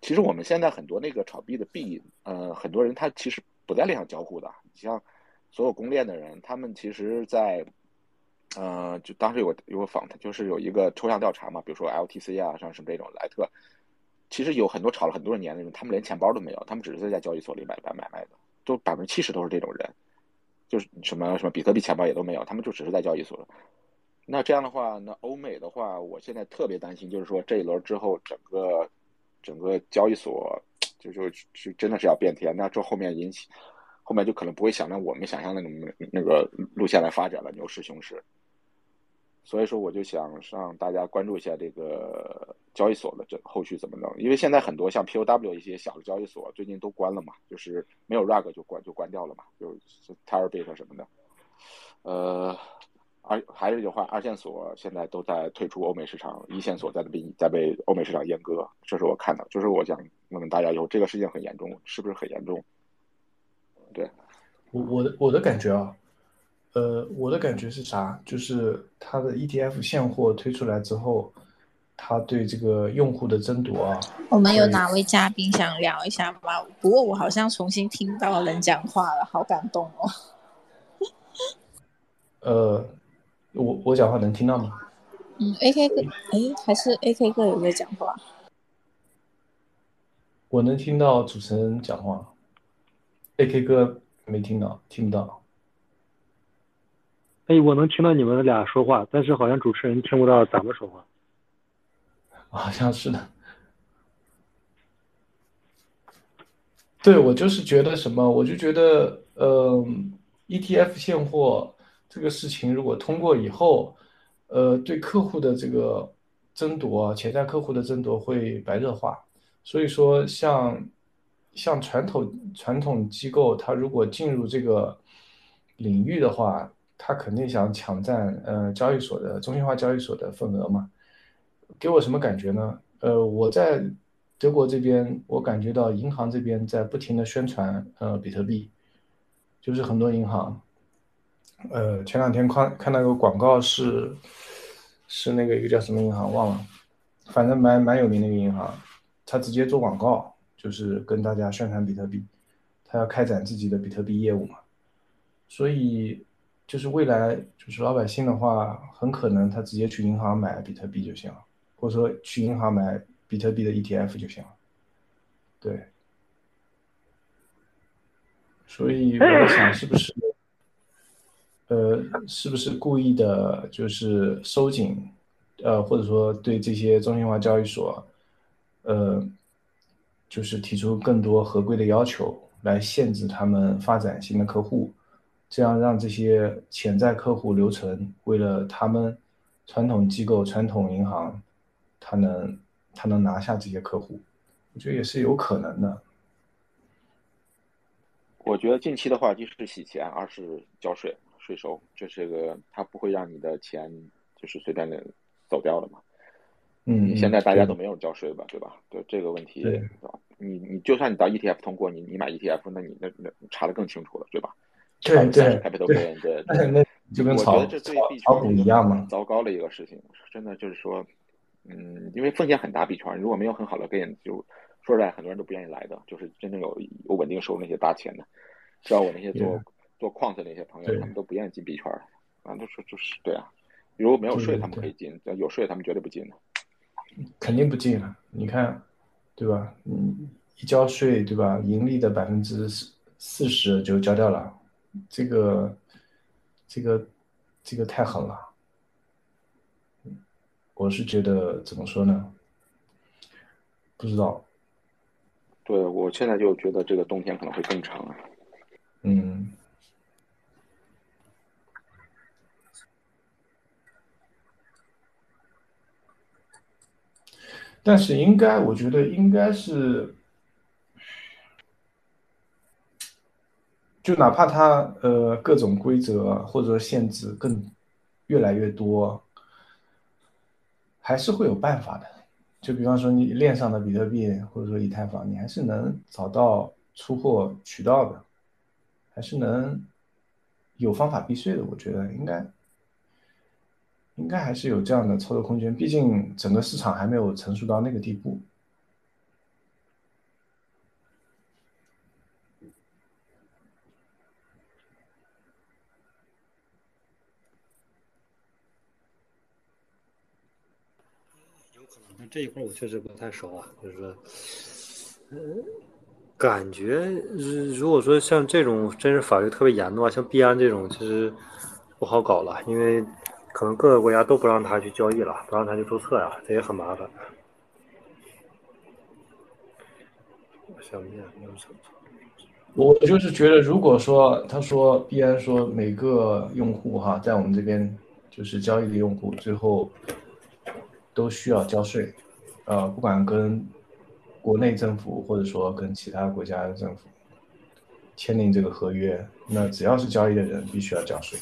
其实我们现在很多那个炒币的币，呃很多人他其实不在链上交互的，你像所有公链的人，他们其实在。呃，就当时有个有个访谈，就是有一个抽象调查嘛，比如说 LTC 啊，像什么这种莱特，其实有很多炒了很多年的人，他们连钱包都没有，他们只是在交易所里买买买卖的，都百分之七十都是这种人，就是什么什么比特币钱包也都没有，他们就只是在交易所。那这样的话，那欧美的话，我现在特别担心，就是说这一轮之后，整个整个交易所就就就真的是要变天，那这后面引起后面就可能不会想让我们想象那种那个路线来发展了，牛市熊市。所以说，我就想让大家关注一下这个交易所的这后续怎么弄，因为现在很多像 POW 一些小的交易所最近都关了嘛，就是没有 rug 就关就关掉了嘛，就是 Terabit 什么的。呃，二还是那句话，二线所现在都在退出欧美市场，一线所在被在被欧美市场阉割，这是我看到，就是我想问问大家，以后这个事情很严重，是不是很严重？对，我我的我的感觉啊。呃，我的感觉是啥？就是它的 ETF 现货推出来之后，它对这个用户的争夺啊。我们有哪位嘉宾想聊一下吗？不过我好像重新听到人讲话了，好感动哦。[LAUGHS] 呃，我我讲话能听到吗？嗯，AK 哥，哎，还是 AK 哥有在讲话。我能听到主持人讲话，AK 哥没听到，听不到。哎，我能听到你们俩说话，但是好像主持人听不到咱们说话。[LAUGHS] 好像是的。对，我就是觉得什么，我就觉得，呃，ETF 现货这个事情如果通过以后，呃，对客户的这个争夺，潜在客户的争夺会白热化。所以说，像像传统传统机构，它如果进入这个领域的话，他肯定想抢占呃交易所的中心化交易所的份额嘛？给我什么感觉呢？呃，我在德国这边，我感觉到银行这边在不停的宣传呃比特币，就是很多银行，呃，前两天看看到一个广告是是那个一个叫什么银行忘了，反正蛮蛮有名的一个银行，他直接做广告，就是跟大家宣传比特币，他要开展自己的比特币业务嘛，所以。就是未来，就是老百姓的话，很可能他直接去银行买比特币就行了，或者说去银行买比特币的 ETF 就行了。对，所以我在想，是不是，呃，是不是故意的，就是收紧，呃，或者说对这些中心化交易所，呃，就是提出更多合规的要求，来限制他们发展新的客户。这样让这些潜在客户留存，为了他们传统机构、传统银行，他能他能拿下这些客户，我觉得也是有可能的。我觉得近期的话，一是洗钱，二是交税税收，就是个他不会让你的钱就是随便的走掉的嘛。嗯，现在大家都没有交税吧，对吧？对这个问题，对你你就算你到 ETF 通过，你你买 ETF，那你那那查的更清楚了，对吧？对对对对，那就跟炒炒股一样嘛，糟糕的一个事情，真的就是说，嗯，因为风险很大，币圈如果没有很好的 gain，就说实在，很多人都不愿意来的，就是真正有有稳定收入那些大钱的，像我那些做.做矿的那些朋友，他们都不愿意进币圈儿啊，都是就是对啊，如果没有税，他们可以进；有税，他们绝对不进的。肯定不进了。你看，对吧？嗯，一交税，对吧？盈利的百分之四四十就交掉了，这个，这个，这个太狠了。我是觉得怎么说呢？不知道，对我现在就觉得这个冬天可能会更长啊。嗯，但是应该，我觉得应该是，就哪怕它呃各种规则或者限制更越来越多，还是会有办法的。就比方说你链上的比特币或者说以太坊，你还是能找到出货渠道的，还是能有方法避税的。我觉得应该应该还是有这样的操作空间，毕竟整个市场还没有成熟到那个地步。有可能，但这一块我确实不太熟啊，就是说，呃，感觉如如果说像这种真是法律特别严的话，像币安这种其实不好搞了，因为可能各个国家都不让他去交易了，不让他去注册呀，这也很麻烦。我。我就是觉得，如果说他说币安说每个用户哈，在我们这边就是交易的用户，最后都需要交税，呃，不管跟国内政府或者说跟其他国家的政府签订这个合约，那只要是交易的人必须要交税。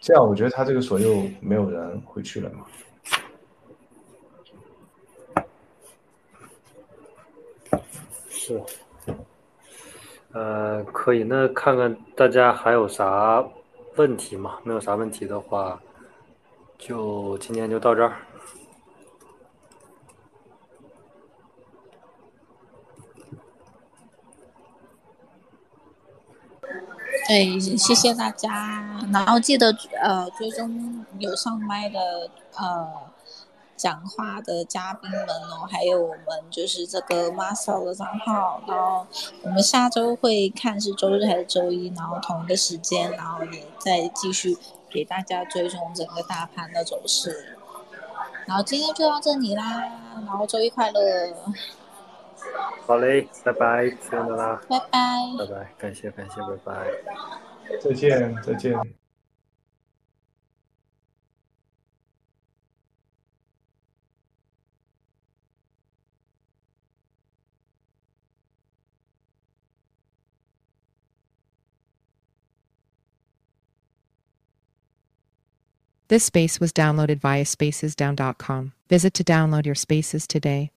这样我觉得他这个锁又没有人会去了嘛。是，呃，可以，那看看大家还有啥问题吗？没有啥问题的话，就今天就到这儿。对，谢谢大家。然后记得呃追踪有上麦的呃讲话的嘉宾们哦，还有我们就是这个 Marcel 的账号。然后我们下周会看是周日还是周一，然后同一个时间，然后也再继续给大家追踪整个大盘的走势。然后今天就到这里啦，然后周一快乐，好嘞，拜拜，see you 啦，拜拜。拜拜，感谢感谢，拜拜。再见，再见。 This space was downloaded via spacesdown.com. Visit to download your spaces today.